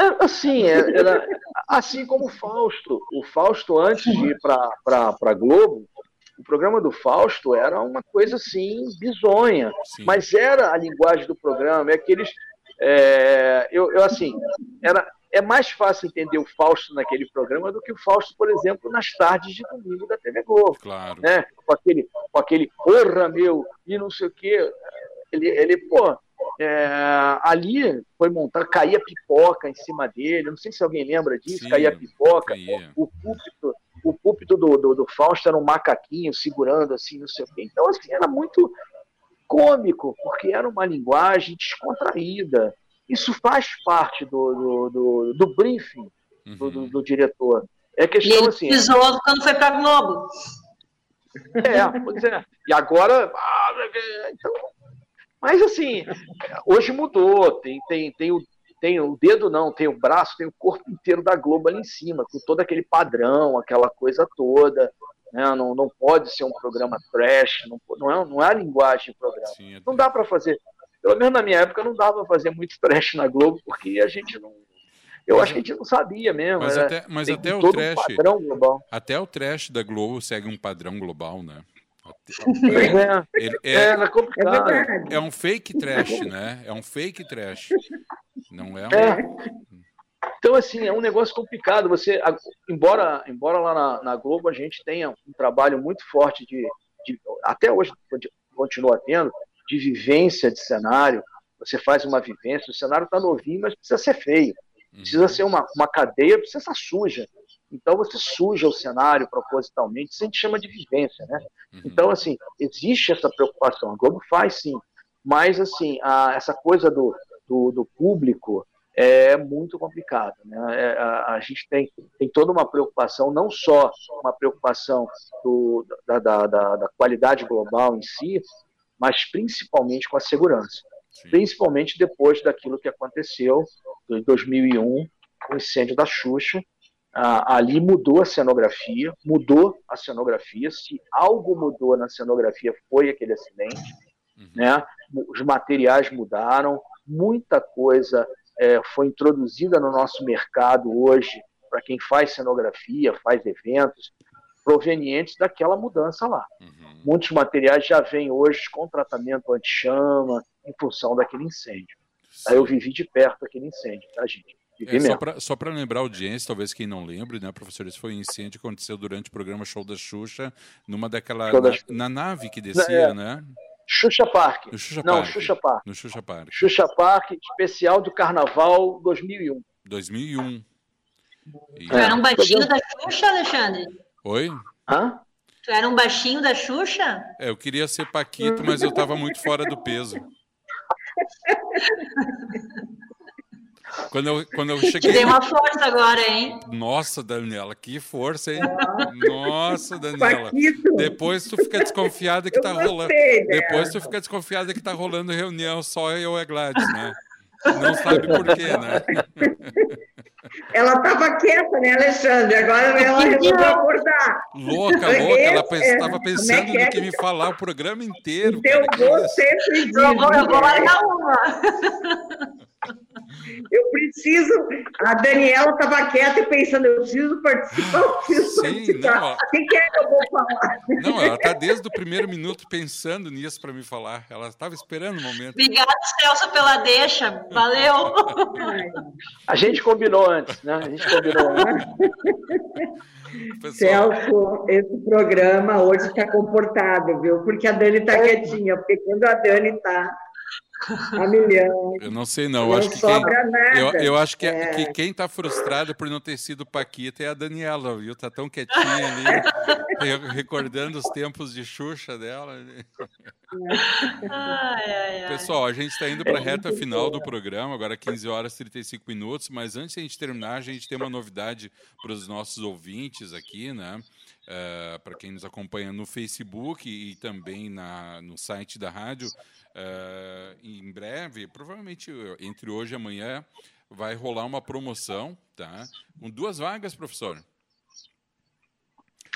É, assim, é, era assim como o Fausto. O Fausto, antes de ir para a Globo, o programa do Fausto era uma coisa assim, bizonha. Sim. Mas era a linguagem do programa, é aqueles. É, eu, eu, assim, era, é mais fácil entender o Fausto naquele programa do que o Fausto, por exemplo, nas tardes de domingo da TV Globo. Claro. Né? Com aquele, com aquele porra meu e não sei o quê. Ele, ele pô, é, ali foi montar, caía pipoca em cima dele. Não sei se alguém lembra disso, Sim, caía pipoca. Caía. O púlpito, o púlpito do, do, do Fausto era um macaquinho segurando assim, não sei o quê. Então, assim, era muito cômico, porque era uma linguagem descontraída. Isso faz parte do, do, do, do briefing uhum. do, do, diretor. É questão e ele assim. Pisou quando foi para Globo. É, pois é. E agora. Ah, então, mas assim, hoje mudou. Tem, tem, tem, o, tem o dedo não, tem o braço, tem o corpo inteiro da Globo ali em cima, com todo aquele padrão, aquela coisa toda. Né? Não, não pode ser um programa trash, não, não, é, não é a linguagem do programa. Sim, é... Não dá para fazer. Pelo menos na minha época não dava para fazer muito trash na Globo, porque a gente não. Eu mas, acho que a gente não sabia mesmo. Mas até, mas até o trash. Um até o trash da Globo segue um padrão global, né? É, Ele é, é, é, é, um fake trash, né? É um fake trash. Não é, um... é. Então, assim, é um negócio complicado. Você, embora, embora lá na, na Globo a gente tenha um trabalho muito forte de, de, até hoje continua tendo, de vivência de cenário. Você faz uma vivência, o cenário está novinho, mas precisa ser feio. Precisa uhum. ser uma, uma cadeia, precisa estar suja. Então você suja o cenário propositalmente, isso a gente chama de vivência, né? Uhum. Então, assim, existe essa preocupação. A Globo faz sim, mas, assim, a, essa coisa do, do, do público é muito complicado. Né? É, a, a, gente tem, tem toda uma preocupação, não só uma preocupação do, da, da, da, da, qualidade global em si, mas principalmente com a segurança. Sim. Principalmente depois daquilo que aconteceu em 2001, o incêndio da Xuxa, ah, ali mudou a cenografia, mudou a cenografia. Se algo mudou na cenografia foi aquele acidente, uhum. né? Os materiais mudaram, muita coisa é, foi introduzida no nosso mercado hoje para quem faz cenografia, faz eventos, provenientes daquela mudança lá. Uhum. Muitos materiais já vêm hoje com tratamento anti-chama em função daquele incêndio. Aí eu vivi de perto aquele incêndio, tá, gente? É, só para lembrar a audiência, talvez quem não lembre, né, professor, esse foi um incêndio que aconteceu durante o programa Show da Xuxa, numa daquela. Na, na, nave que descia, é. né? Xuxa Park. No Xuxa não, Park. Xuxa Park. No Xuxa Park. Xuxa Park, especial do Carnaval 2001. 2001. E... Era um baixinho da Xuxa, Alexandre? Oi? Hã? Tu era um baixinho da Xuxa? É, eu queria ser Paquito, mas eu estava muito fora do peso. Quando eu, quando eu cheguei. Te dei uma força agora, hein? Nossa, Daniela, que força, hein? Nossa, Daniela. Depois tu fica desconfiada que tá rolando. Depois tu fica desconfiada que tá rolando reunião só eu e a Gladys, né? Não sabe por quê, né? Ela estava quieta, né, Alexandre? Agora ela resolveu acordar. Louca, louca. Ela estava é, pensando é no que me falar o programa inteiro. Teu gosto sempre diz. Eu vou largar uma. Eu preciso. A Daniela estava quieta e pensando, eu preciso participar, eu preciso Sim, participar. Não, o que, é que eu vou falar? Não, ela está desde o primeiro minuto pensando nisso para me falar. Ela estava esperando o momento. Obrigada, Celso, pela deixa. Valeu. A gente combinou antes, né? A gente combinou antes. Pessoal... Celso, esse programa hoje está comportado, viu? Porque a Dani está quietinha, porque quando a Dani está a milhão. Eu não sei, não. Eu acho que quem, eu, eu, acho que, é. que quem está frustrado por não ter sido Paquita é a Daniela, viu? Tá tão quietinha ali, recordando os tempos de Xuxa dela. Ai, ai, ai. Pessoal, a gente está indo para a reta final do programa, agora 15 horas e 35 minutos, mas antes de a gente terminar, a gente tem uma novidade para os nossos ouvintes aqui, né? Uh, para quem nos acompanha no Facebook e também na, no site da rádio, Uh, em breve, provavelmente entre hoje e amanhã, vai rolar uma promoção, tá? Com duas vagas, professor.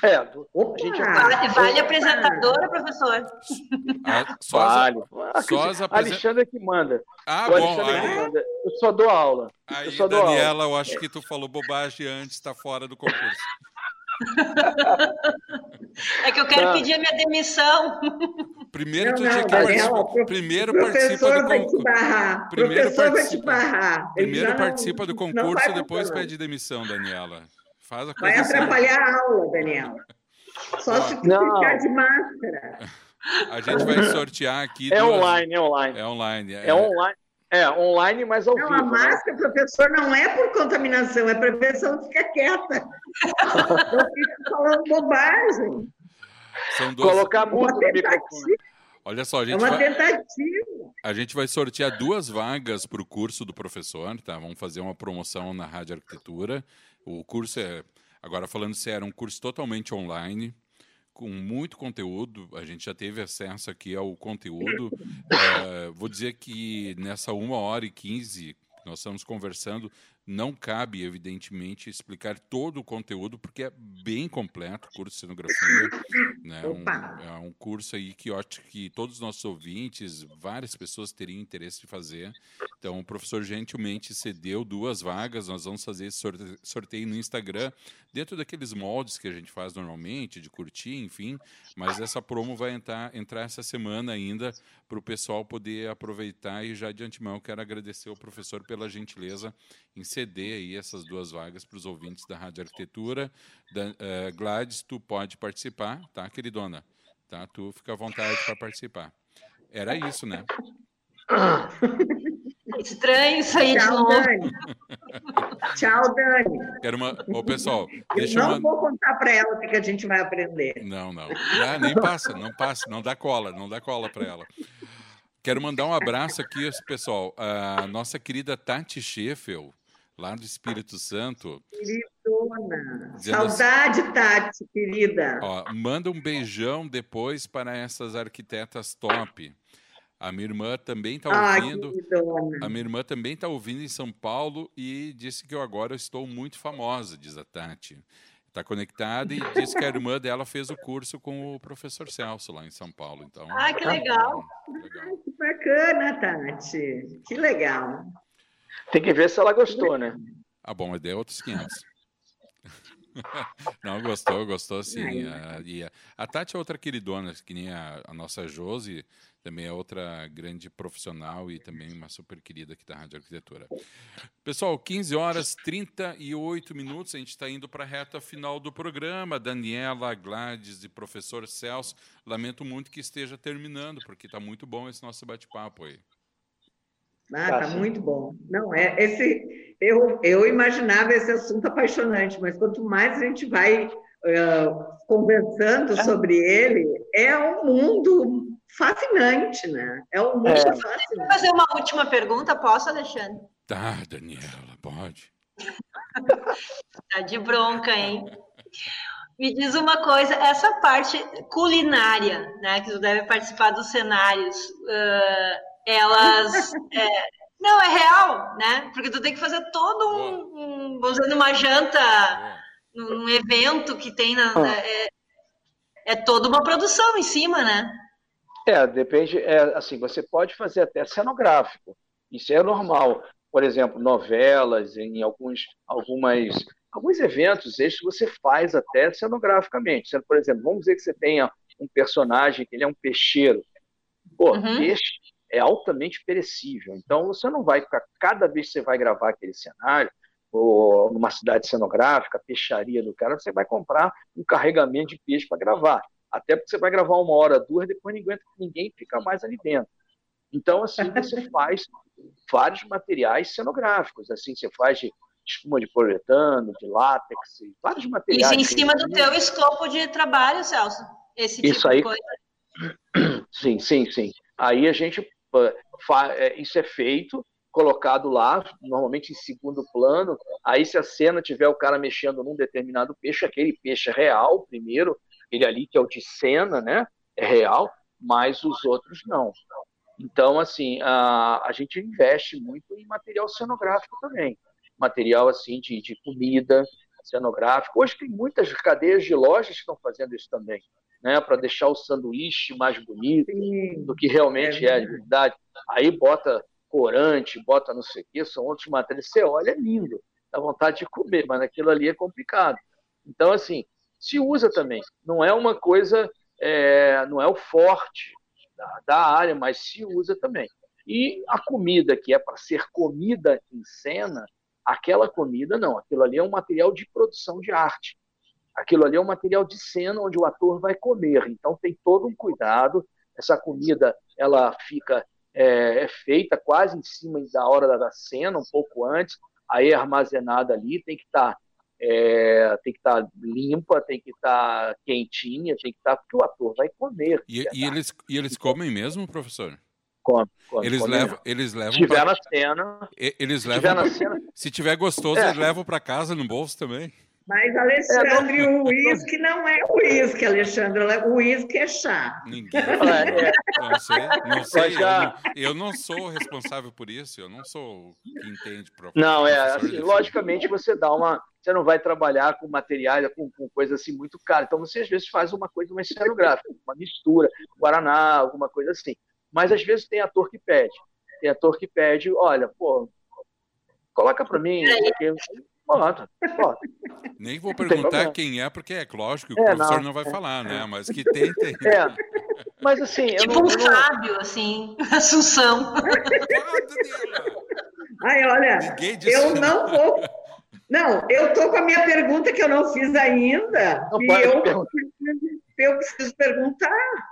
É, a gente vale, vale apresentadora, professor? Ah, só vale. As, só as apresen... Alexandre que manda. Ah, o bom. Aí... Manda. Eu só dou aula. Aí, eu só Daniela, aula. eu acho que tu falou bobagem antes, está fora do concurso. É que eu quero não. pedir a minha demissão. Primeiro não, tu tinha que participar. Primeiro participa do concurso. Primeiro participa. Primeiro participa do concurso, depois pede demissão, Daniela. Faz a coisa Vai atrapalhar a aula, Daniela. Só se tu ficar de máscara. A gente vai sortear aqui. É duas... online, é online. É online. É, é online. É, online, mas ao não, vivo. A né? máscara, né? professor, não é por contaminação, é para a pessoa ficar quieta. Eu fico falando bobagem. São duas... Colocar muito no microfone. Olha só, a gente, é uma vai, tentativa. a gente vai sortear duas vagas para o curso do professor, tá? Vamos fazer uma promoção na Rádio Arquitetura. O curso é, agora falando sério, um curso totalmente online, com muito conteúdo. A gente já teve acesso aqui ao conteúdo. É, vou dizer que nessa uma hora e quinze nós estamos conversando. Não cabe, evidentemente, explicar todo o conteúdo, porque é bem completo o curso de cenografia. Né? Um, é um curso aí que eu acho que todos os nossos ouvintes, várias pessoas teriam interesse de fazer. Então, o professor gentilmente cedeu duas vagas. Nós vamos fazer esse sorteio no Instagram, dentro daqueles moldes que a gente faz normalmente, de curtir, enfim. Mas essa promo vai entrar, entrar essa semana ainda para o pessoal poder aproveitar. E já de antemão quero agradecer ao professor pela gentileza em ceder aí essas duas vagas para os ouvintes da Rádio Arquitetura. Da, uh, Gladys, tu pode participar, tá, queridona? Tá, tu fica à vontade para participar. Era isso, né? Estranho isso aí Tchau, de novo. Dani. Tchau, Dani. Quero uma... Ô, pessoal, eu não uma... vou contar para ela o que a gente vai aprender. Não, não. Ah, nem passa, não passa, não dá cola, não dá cola para ela. Quero mandar um abraço aqui, pessoal. A nossa querida Tati Scheffel, lá do Espírito Santo. Queridona. Saudade, assim, Tati, querida. Ó, manda um beijão depois para essas arquitetas top. A minha irmã também está ouvindo. a minha irmã também está ouvindo em São Paulo e disse que eu agora estou muito famosa, diz a Tati. Está conectada e disse que a irmã dela fez o curso com o professor Celso lá em São Paulo. Então, ah, que legal. legal. que bacana, Tati. Que legal. Tem que ver se ela gostou, né? Ah, bom, mas deu outros 500. Não, gostou, gostou sim. A, e a, a, Tati é outra queridona, que nem a, a, nossa Josi, também é outra grande profissional e também uma super querida aqui da Rádio Arquitetura. Pessoal, 15 horas 38 minutos, a gente está indo para a reta final do programa. Daniela, Gladys e professor Celso, lamento muito que esteja terminando, porque está muito bom esse nosso bate-papo aí. Ah, tá, tá muito bom. Não, é esse eu, eu imaginava esse assunto apaixonante, mas quanto mais a gente vai uh, conversando é. sobre ele, é um mundo fascinante, né? É um mundo é. fascinante. Vou fazer uma última pergunta, posso, Alexandre? Tá, Daniela, pode. tá de bronca, hein? Me diz uma coisa, essa parte culinária, né, que tu deve participar dos cenários, uh, elas. É, não, é real, né? Porque tu tem que fazer todo um. um vamos dizer, numa janta, num evento que tem na. É, é toda uma produção em cima, né? É, depende. É, assim, você pode fazer até cenográfico. Isso é normal. Por exemplo, novelas, em alguns, algumas, alguns eventos, esses você faz até cenograficamente. Por exemplo, vamos dizer que você tenha um personagem que ele é um peixeiro. Pô, uhum. peixe é altamente perecível. Então, você não vai ficar, cada vez que você vai gravar aquele cenário, ou numa cidade cenográfica, peixaria do cara, você vai comprar um carregamento de peixe para gravar. Até porque você vai gravar uma hora, duas, depois ninguém, ninguém fica mais ali dentro. Então, assim, você faz vários materiais cenográficos. Assim, você faz de espuma de poliuretano, de látex, vários materiais. Isso em cima do teu escopo de trabalho, Celso? Esse tipo Isso aí, de coisa? Sim, sim, sim. Aí a gente isso é feito, colocado lá, normalmente em segundo plano. Aí, se a cena tiver o cara mexendo num determinado peixe, aquele peixe é real, primeiro, ele ali que é o de cena, né? É real, mas os outros não. Então, assim, a, a gente investe muito em material cenográfico também. Material, assim, de, de comida cenográfico. Hoje tem muitas cadeias de lojas que estão fazendo isso também né, para deixar o sanduíche mais bonito Sim, do que realmente é, é de verdade. Aí bota corante, bota não sei o quê, são outros materiais. Você olha, é lindo, dá vontade de comer, mas aquilo ali é complicado. Então, assim, se usa também. Não é uma coisa, é, não é o forte da, da área, mas se usa também. E a comida que é para ser comida em cena, aquela comida não, aquilo ali é um material de produção de arte. Aquilo ali é um material de cena onde o ator vai comer. Então tem todo um cuidado. Essa comida ela fica é, é feita quase em cima da hora da cena, um pouco antes. Aí é armazenada ali, tem que estar tá, é, tem que estar tá limpa, tem que estar tá quentinha, tem que estar tá, porque o ator vai comer. E, e eles, e eles comem mesmo, professor? Come, come, eles, come levam, eles levam. Se tiver pra... na cena. Eles se levam. Tiver na cena... Se tiver gostoso, é. eles levam para casa no bolso também. Mas, Alexandre, é, não... o uísque não é uísque, Alexandre. O uísque é chá. Ninguém. É. Não sei. Não sei eu, não, eu, não, sou responsável por isso. Eu não sou quem entende. Não, é. Assim, logicamente, você dá uma. Você não vai trabalhar com materiais, com, com coisa assim muito cara. Então, você às vezes faz uma coisa mais cenográfica, uma mistura, guaraná, alguma coisa assim. Mas às vezes tem ator que pede. Tem ator que pede, olha, pô, coloca para mim. Porque Bota, bota. Nem vou perguntar quem é, porque é lógico que o é, professor não, não vai é, falar, né? É. Mas que tem, tem. É. Mas assim. Tipo não, um não... sábio, assim, Assunção. Ai, olha, eu não vou. Não, eu tô com a minha pergunta que eu não fiz ainda. Não e eu, eu preciso perguntar.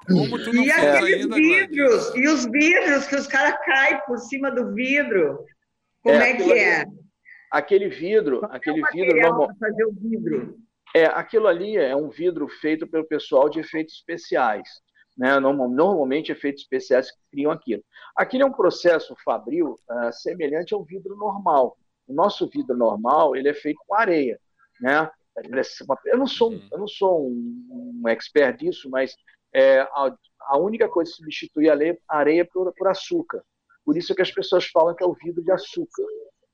Como tu não e aqueles ainda, vidros, e os vidros que os caras caem por cima do vidro. Como é, é que é? Aquele vidro, Qual aquele é vidro normal. fazer o vidro. É, aquilo ali é um vidro feito pelo pessoal de efeitos especiais. Né? Normalmente, efeitos especiais que criam aquilo. Aquilo é um processo fabril uh, semelhante ao vidro normal. O nosso vidro normal ele é feito com areia. Né? Eu não sou, eu não sou um, um expert disso, mas é, a, a, única coisa que substitui a areia por, por açúcar. Por isso é que as pessoas falam que é o vidro de açúcar.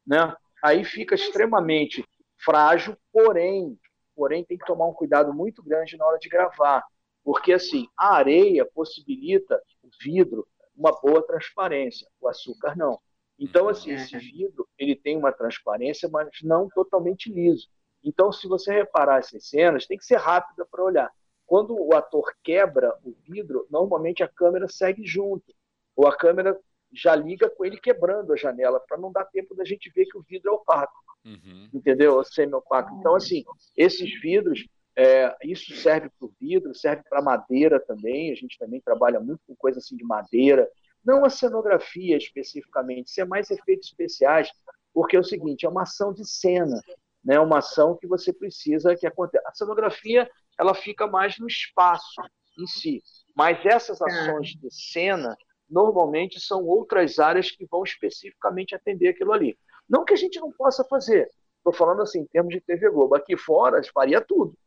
Né? Aí fica extremamente frágil, porém, porém tem que tomar um cuidado muito grande na hora de gravar, porque assim, a areia possibilita o vidro uma boa transparência, o açúcar não. Então assim, esse uhum. vidro, ele tem uma transparência, mas não totalmente liso. Então, se você reparar essas cenas, tem que ser rápida para olhar. Quando o ator quebra o vidro, normalmente a câmera segue junto, ou a câmera já liga com ele quebrando a janela, para não dar tempo da gente ver que o vidro é opaco. Uhum. Entendeu? Semi-opaco. Então, assim, esses vidros, é, isso serve para o vidro, serve para madeira também. A gente também trabalha muito com coisa assim de madeira. Não a cenografia especificamente, isso é mais efeitos especiais, porque é o seguinte, é uma ação de cena, né? uma ação que você precisa que aconteça. A cenografia ela fica mais no espaço em si, mas essas ações de cena normalmente são outras áreas que vão especificamente atender aquilo ali. Não que a gente não possa fazer, estou falando assim, em termos de TV Globo. Aqui fora, faria tudo.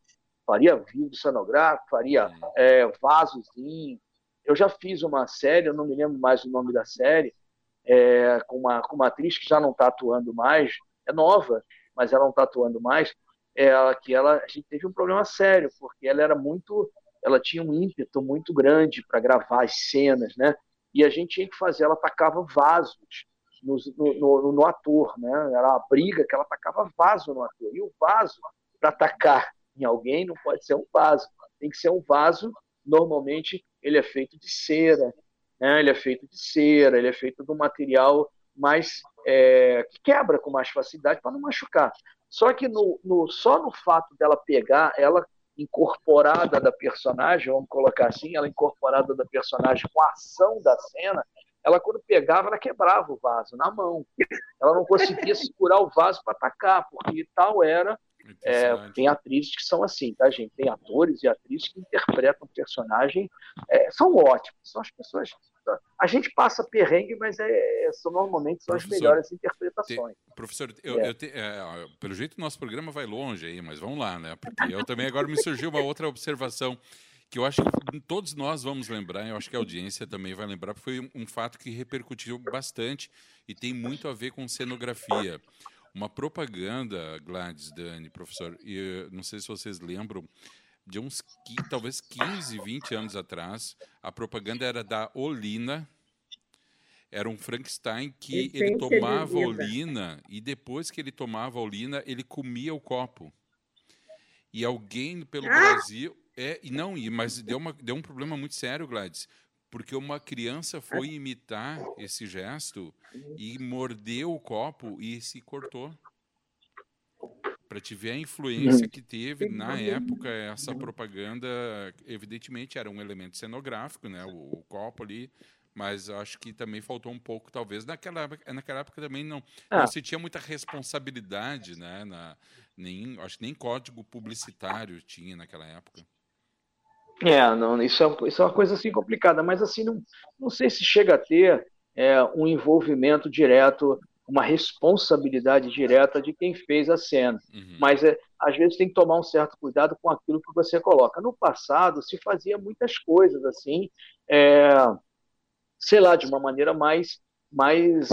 Faria vídeo cenográfico, faria é, vasozinho. Eu já fiz uma série, eu não me lembro mais o nome da série, é, com, uma, com uma atriz que já não está atuando mais, é nova, mas ela não está atuando mais, é, que ela, a gente teve um problema sério, porque ela era muito, ela tinha um ímpeto muito grande para gravar as cenas, né? E a gente tinha que fazer, ela atacava vasos no, no, no, ator, né? Era uma briga que ela atacava vaso no ator. E o vaso, para atacar em alguém, não pode ser um vaso. Tem que ser um vaso, normalmente ele é feito de cera, né? ele é feito de cera, ele é feito de um material mais é, que quebra com mais facilidade para não machucar. Só que no, no, só no fato dela pegar, ela incorporada da personagem, vamos colocar assim, ela incorporada da personagem com a ação da cena, ela quando pegava, ela quebrava o vaso na mão. Ela não conseguia segurar o vaso para atacar, porque tal era. É, tem atrizes que são assim, tá, gente? Tem atores e atrizes que interpretam o personagem, é, são ótimos, são as pessoas a gente passa perrengue, mas é, é, são, normalmente são professor, as melhores interpretações. Te, professor, eu, é. eu te, é, pelo jeito o nosso programa vai longe aí, mas vamos lá, né? Porque eu também agora me surgiu uma outra observação que eu acho que todos nós vamos lembrar, eu acho que a audiência também vai lembrar, porque foi um fato que repercutiu bastante e tem muito a ver com cenografia. Uma propaganda, Gladys, Dani, professor, e não sei se vocês lembram, de uns talvez 15, 20 anos atrás, a propaganda era da Olina. Era um Frankenstein que ele tomava Olina e depois que ele tomava Olina, ele comia o copo. E alguém pelo ah! Brasil. É, e não, mas deu, uma, deu um problema muito sério, Gladys, porque uma criança foi imitar esse gesto e mordeu o copo e se cortou para te ver a influência que teve na época essa propaganda, evidentemente era um elemento cenográfico, né, o, o copo ali, mas acho que também faltou um pouco, talvez naquela naquela época também não, ah. não se tinha muita responsabilidade, né, na, nem acho que nem código publicitário tinha naquela época. É, não, isso é, isso é uma coisa assim complicada, mas assim não, não sei se chega a ter é, um envolvimento direto uma responsabilidade direta de quem fez a cena. Uhum. Mas é, às vezes tem que tomar um certo cuidado com aquilo que você coloca. No passado se fazia muitas coisas assim, é, sei lá, de uma maneira mais mais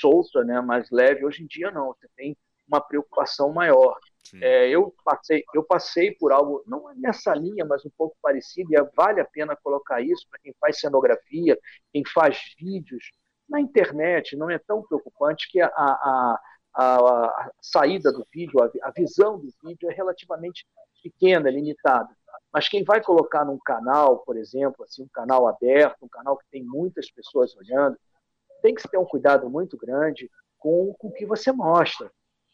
solta, né, mais leve. Hoje em dia não, você tem uma preocupação maior. É, eu passei eu passei por algo não é nessa linha, mas um pouco parecido e vale a pena colocar isso para quem faz cenografia, quem faz vídeos na internet. Não é tão preocupante que a, a, a, a saída do vídeo, a, visão do vídeo é relativamente pequena, limitada. Mas quem vai colocar num canal, por exemplo, assim, um canal aberto, um canal que tem muitas pessoas olhando, tem que ter um cuidado muito grande com, com o que você mostra.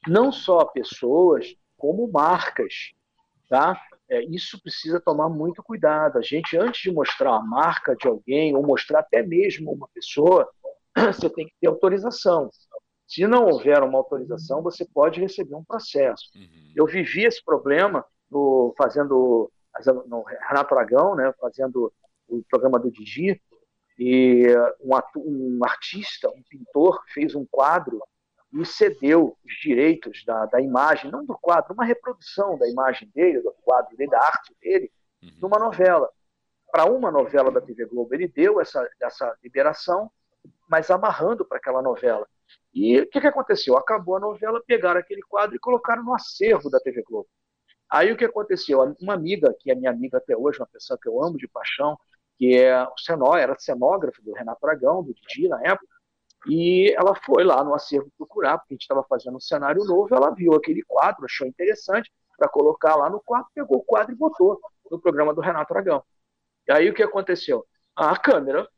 Não só pessoas, como marcas. Tá? É, isso precisa tomar muito cuidado. A gente, antes de mostrar a marca de alguém, ou mostrar até mesmo uma pessoa, você tem que ter autorização. Se não houver uma autorização, você pode receber um processo. Uhum. Eu vivi esse problema no, fazendo no Renato Aragão, né, fazendo o programa do Digi, e um, um, artista, um pintor, fez um quadro e cedeu os direitos da, da imagem, não do quadro, uma reprodução da imagem dele, do quadro dele, da arte dele, uhum. numa novela. Para uma novela da TV Globo, ele deu essa, essa liberação, mas amarrando para aquela novela. E o que, que aconteceu? Acabou a novela, pegaram aquele quadro e colocaram no acervo da TV Globo. Aí o que aconteceu? Uma amiga, que é minha amiga até hoje, uma pessoa que eu amo de paixão, que é o cenó, era cenógrafo do Renato Aragão, do Didi na época, e ela foi lá no acervo procurar, porque a gente estava fazendo um cenário novo, ela viu aquele quadro, achou interessante para colocar lá no quadro, pegou o quadro e botou no programa do Renato Aragão. E aí o que aconteceu? A câmera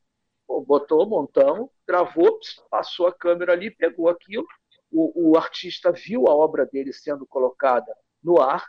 botou, montamos, gravou, passou a câmera ali, pegou aquilo, o, o artista viu a obra dele sendo colocada no ar,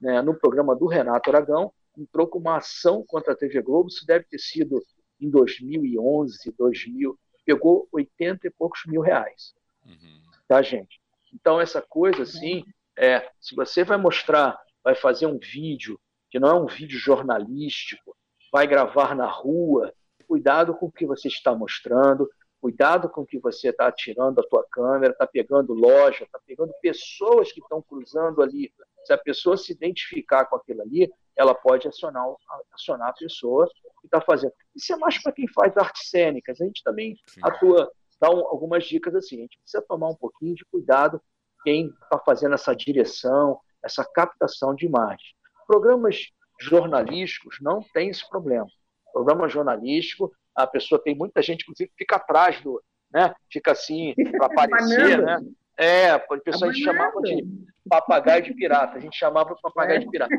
né, no programa do Renato Aragão, entrou com uma ação contra a TV Globo, isso deve ter sido em 2011, 2000, pegou 80 e poucos mil reais. Uhum. Tá, gente? Então, essa coisa, assim, é, se você vai mostrar, vai fazer um vídeo, que não é um vídeo jornalístico, vai gravar na rua, cuidado com o que você está mostrando, cuidado com o que você está tirando a tua câmera, está pegando loja, está pegando pessoas que estão cruzando ali. Se a pessoa se identificar com aquilo ali, ela pode acionar, acionar a pessoa que está fazendo. Isso é mais para quem faz artes cênicas. A gente também Sim. atua, dá um, algumas dicas assim. A gente precisa tomar um pouquinho de cuidado quem está fazendo essa direção, essa captação de imagem. Programas jornalísticos não tem esse problema. Programa jornalístico, a pessoa tem muita gente, inclusive, que fica atrás do, né? Fica assim para aparecer, né? É, o pessoal a gente chamava de papagaio de pirata. A gente chamava de papagaio de pirata.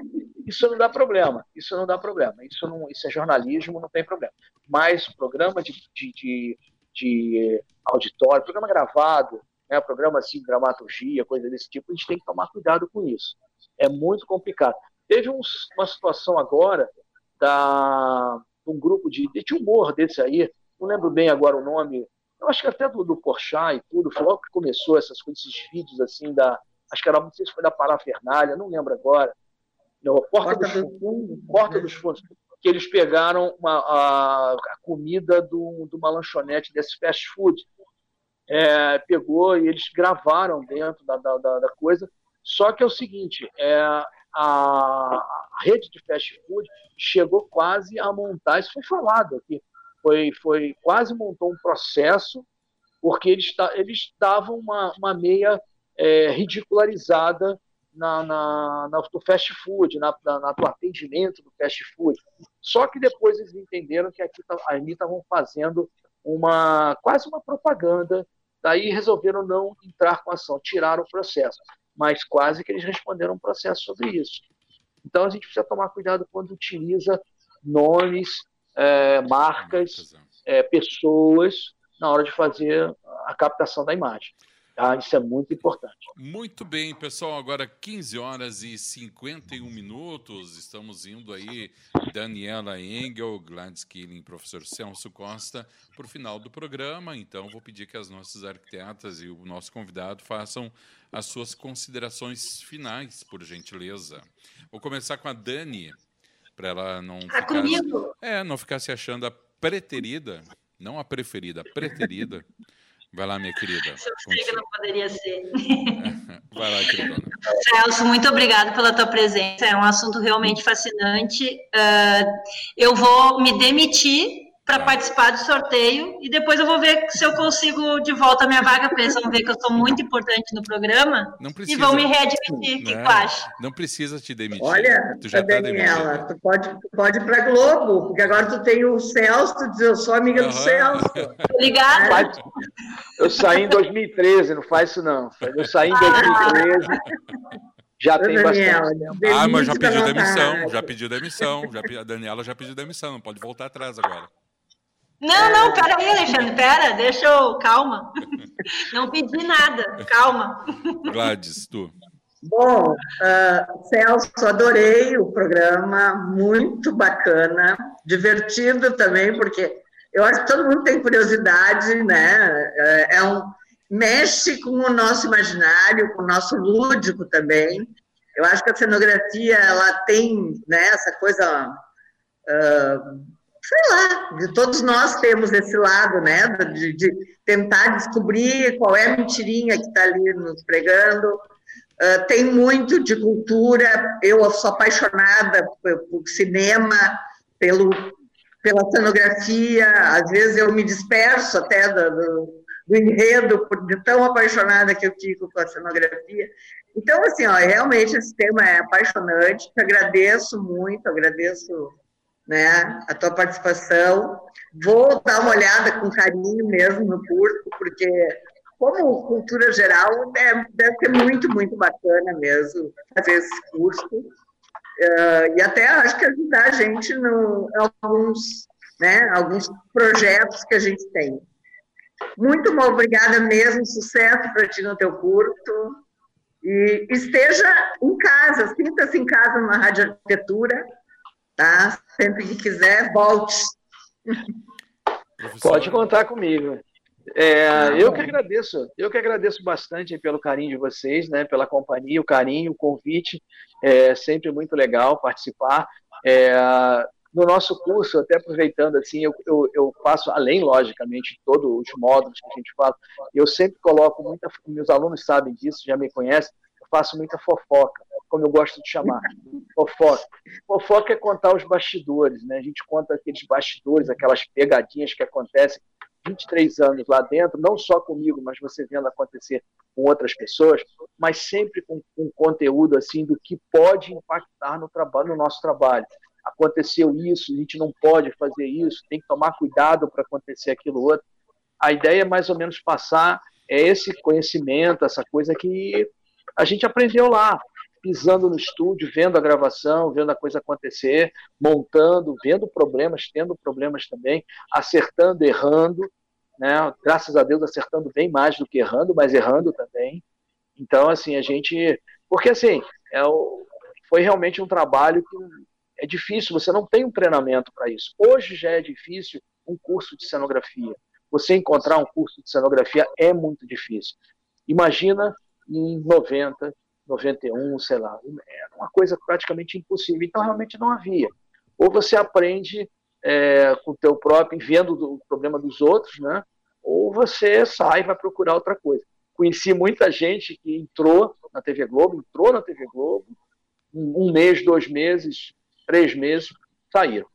Isso não dá problema. Isso não dá problema. Isso não, isso é jornalismo, não tem problema. Mas programa de, de, de, de auditório, programa gravado, né, programa assim, dramaturgia, coisa desse tipo, a gente tem que tomar cuidado com isso. É muito complicado. Teve um, uma situação agora da um grupo de, de humor desse aí, não lembro bem agora o nome, eu acho que até do, do Porchat e tudo, foi logo que começou essas coisas, esses vídeos assim da, acho que era, não sei se foi da Parafernália, não lembro agora, não, Porta, Porta dos, Fundos, Porta dos Fundos, que eles pegaram uma, a, a, comida do, de uma lanchonete desse fast food, é, pegou e eles gravaram dentro da, da, da, coisa, só que é o seguinte, é, a, rede de fast food chegou quase a montar, isso foi falado aqui, foi, foi quase montou um processo, porque eles eles estavam uma, uma meia é, ridicularizada na, na, na, no fast food, na, na, no atendimento do fast food. Só que depois eles entenderam que aqui tá, ali estavam fazendo uma quase uma propaganda, daí resolveram não entrar com ação, tiraram o processo, mas quase que eles responderam um processo sobre isso. Então a gente precisa tomar cuidado quando utiliza nomes, é, marcas, é, pessoas na hora de fazer a captação da imagem. Tá? Isso é muito importante. Muito bem, pessoal. Agora 15 horas e 51 minutos. Estamos indo aí, Daniela Engel, Gladys Killing, professor Celso Costa, para o final do programa. Então, vou pedir que as nossas arquitetas e o nosso convidado façam as suas considerações finais, por gentileza. Vou começar com a Dani, para ela não tá ficar, é, não ficar se achando a preterida, não a preferida, a preterida Vai lá, minha querida. Que não poderia ser. Vai lá, querida. Celso, muito obrigado pela tua presença. É um assunto realmente fascinante. Uh, eu vou me demitir para participar do sorteio e depois eu vou ver se eu consigo de volta a minha vaga, porque eles vão ver que eu sou muito importante no programa e vão me readmitir. O que tu acha? Não precisa te demitir. Olha, tu já tá Daniela, tu pode, tu pode ir para Globo, porque agora tu tem o Celso, tu diz, eu sou amiga uhum. do Celso. Obrigada. Eu saí em 2013, não faz isso não. Eu saí em 2013. Já tem Daniela, bastante. Ah, mas já pediu demissão, já pediu demissão. Já, a Daniela já pediu demissão, não pode voltar atrás agora. Não, não, peraí, Alexandre, pera, deixa eu. Calma. Não pedi nada, calma. Gladys, tu. Bom, uh, Celso, adorei o programa, muito bacana, divertido também, porque eu acho que todo mundo tem curiosidade, né? É, é um, mexe com o nosso imaginário, com o nosso lúdico também. Eu acho que a cenografia ela tem né, essa coisa uh, sei lá, todos nós temos esse lado, né, de, de tentar descobrir qual é a mentirinha que está ali nos pregando. Uh, tem muito de cultura, eu sou apaixonada por, por cinema, pelo, pela cenografia, às vezes eu me disperso até do, do, do enredo, por, de tão apaixonada que eu fico com a cenografia. Então, assim, ó, realmente esse tema é apaixonante, agradeço muito, agradeço né, a tua participação. Vou dar uma olhada com carinho mesmo no curso, porque, como cultura geral, deve, deve ser muito, muito bacana mesmo fazer esse curso. Uh, e até acho que ajudar a gente em alguns, né, alguns projetos que a gente tem. Muito obrigada mesmo, sucesso para ti no teu curso. E esteja em casa, sinta-se em casa na Rádio Arquitetura, tá? Sempre que quiser, volte. Pode contar comigo. É, eu que agradeço, eu que agradeço bastante pelo carinho de vocês, né, pela companhia, o carinho, o convite, é sempre muito legal participar. É, no nosso curso, até aproveitando assim, eu, eu, eu faço, além, logicamente, todos os módulos que a gente fala, eu sempre coloco muita, meus alunos sabem disso, já me conhecem, eu faço muita fofoca como eu gosto de chamar, fofoca. Fofoca é contar os bastidores, né? A gente conta aqueles bastidores, aquelas pegadinhas que acontecem 23 anos lá dentro, não só comigo, mas você vendo acontecer com outras pessoas, mas sempre com, com conteúdo assim do que pode impactar no trabalho, no nosso trabalho. Aconteceu isso, a gente não pode fazer isso, tem que tomar cuidado para acontecer aquilo outro. A ideia é mais ou menos passar é esse conhecimento, essa coisa que a gente aprendeu lá pisando no estúdio, vendo a gravação, vendo a coisa acontecer, montando, vendo problemas, tendo problemas também, acertando, errando, né? Graças a Deus acertando bem mais do que errando, mas errando também. Então, assim, a gente, porque assim, é o... foi realmente um trabalho que é difícil, você não tem um treinamento para isso. Hoje já é difícil um curso de cenografia. Você encontrar um curso de cenografia é muito difícil. Imagina em 90, 91, sei lá. Era uma coisa praticamente impossível. Então, realmente não havia. Ou você aprende é, com o teu próprio, vendo o problema dos outros, né? ou você sai e vai procurar outra coisa. Conheci muita gente que entrou na TV Globo, entrou na TV Globo, um mês, dois meses, três meses, saíram.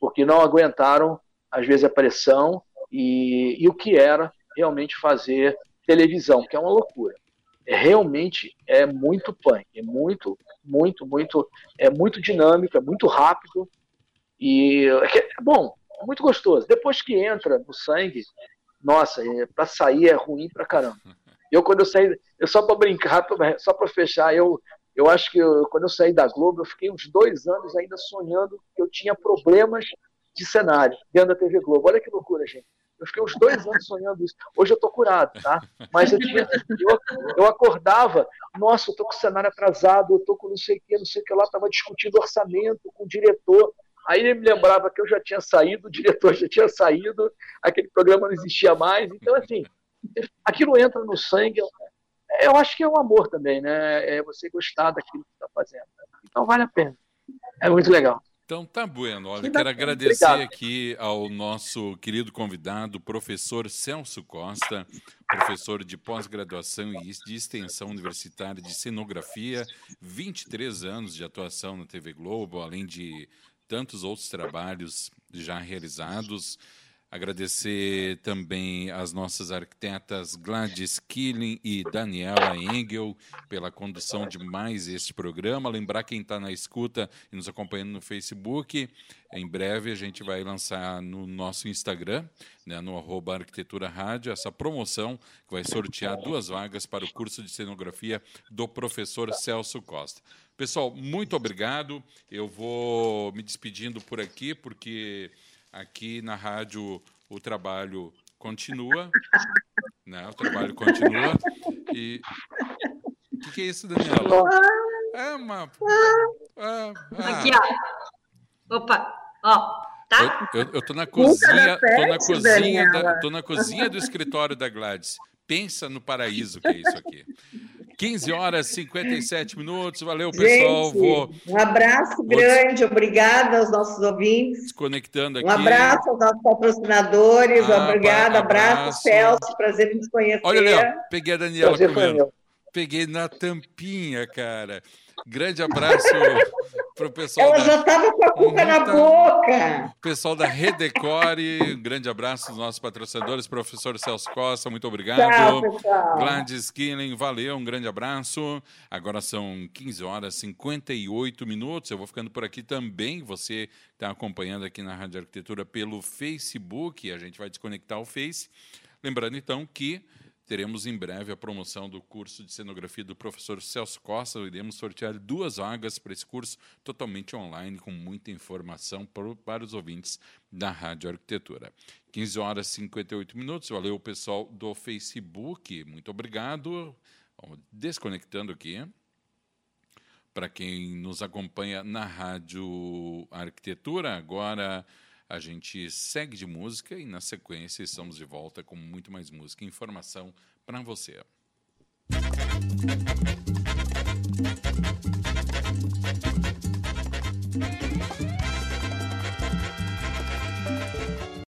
Porque não aguentaram, às vezes, a pressão e, e o que era realmente fazer televisão, que é uma loucura realmente é muito punk, é muito, muito, muito, é muito dinâmico, é muito rápido e é, é bom, é muito gostoso. Depois que entra no sangue, nossa, é, para sair é ruim pra caramba. Eu quando eu saí, eu só para brincar, só para fechar, eu eu acho que eu, quando eu saí da Globo, eu fiquei uns dois anos ainda sonhando que eu tinha problemas de cenário dentro da TV Globo. Olha que loucura, gente. Eu fiquei uns dois anos sonhando isso. Hoje eu tô curado, tá? Mas eu, tinha, eu, eu acordava, nossa, eu tô com o cenário atrasado, eu tô com não sei o que, não sei o que lá, tava discutindo orçamento com o diretor. Aí ele me lembrava que eu já tinha saído, o diretor já tinha saído, aquele programa não existia mais. Então, assim, aquilo entra no sangue. Eu acho que é um amor também, né? É você gostar daquilo que está fazendo. Então, vale a pena. É muito legal. Então tá bueno. Olha, quero agradecer aqui ao nosso querido convidado, professor Celso Costa, professor de pós-graduação e de extensão universitária de cenografia, 23 anos de atuação na TV Globo, além de tantos outros trabalhos já realizados. Agradecer também às nossas arquitetas Gladys Killing e Daniela Engel pela condução de mais este programa. Lembrar quem está na escuta e nos acompanhando no Facebook, em breve a gente vai lançar no nosso Instagram, né, no arroba Arquitetura Rádio, essa promoção que vai sortear duas vagas para o curso de cenografia do professor Celso Costa. Pessoal, muito obrigado. Eu vou me despedindo por aqui, porque aqui na rádio o trabalho continua, né? O trabalho continua e o que, que, é isso, Daniela? É uma. Ah, ah. Aqui, ó. Opa, ó. Tá? Eu, eu, eu tô na cozinha, tô na cozinha, da, tô na cozinha do escritório da Gladys. Pensa no paraíso que é isso aqui. 15 horas e 57 minutos. Valeu, pessoal. Gente, Vou... Um abraço Vou... grande, obrigada aos nossos ouvintes. Desconectando aqui. Um abraço aos nossos patrocinadores. Ah, Obrigada, abraço, abraço, Celso. Prazer em te conhecer. Olha, Léo, peguei a Daniela comendo. Peguei na tampinha, cara. Grande abraço para o pessoal. Ela da... já estava com a cuca na boca. Pessoal da Redecore, um grande abraço dos nossos patrocinadores, professor Celso Costa, muito obrigado. Tchau, Gladys Killing, valeu, um grande abraço. Agora são 15 horas e 58 minutos. Eu vou ficando por aqui também. Você está acompanhando aqui na Rádio Arquitetura pelo Facebook. A gente vai desconectar o Face. Lembrando, então, que teremos em breve a promoção do curso de cenografia do professor Celso Costa. Iremos sortear duas vagas para esse curso totalmente online, com muita informação para os ouvintes da Rádio Arquitetura. 15 horas e 58 minutos. Valeu, pessoal do Facebook. Muito obrigado. Vamos desconectando aqui. Para quem nos acompanha na Rádio Arquitetura, agora a gente segue de música e, na sequência, estamos de volta com muito mais música e informação para você. Música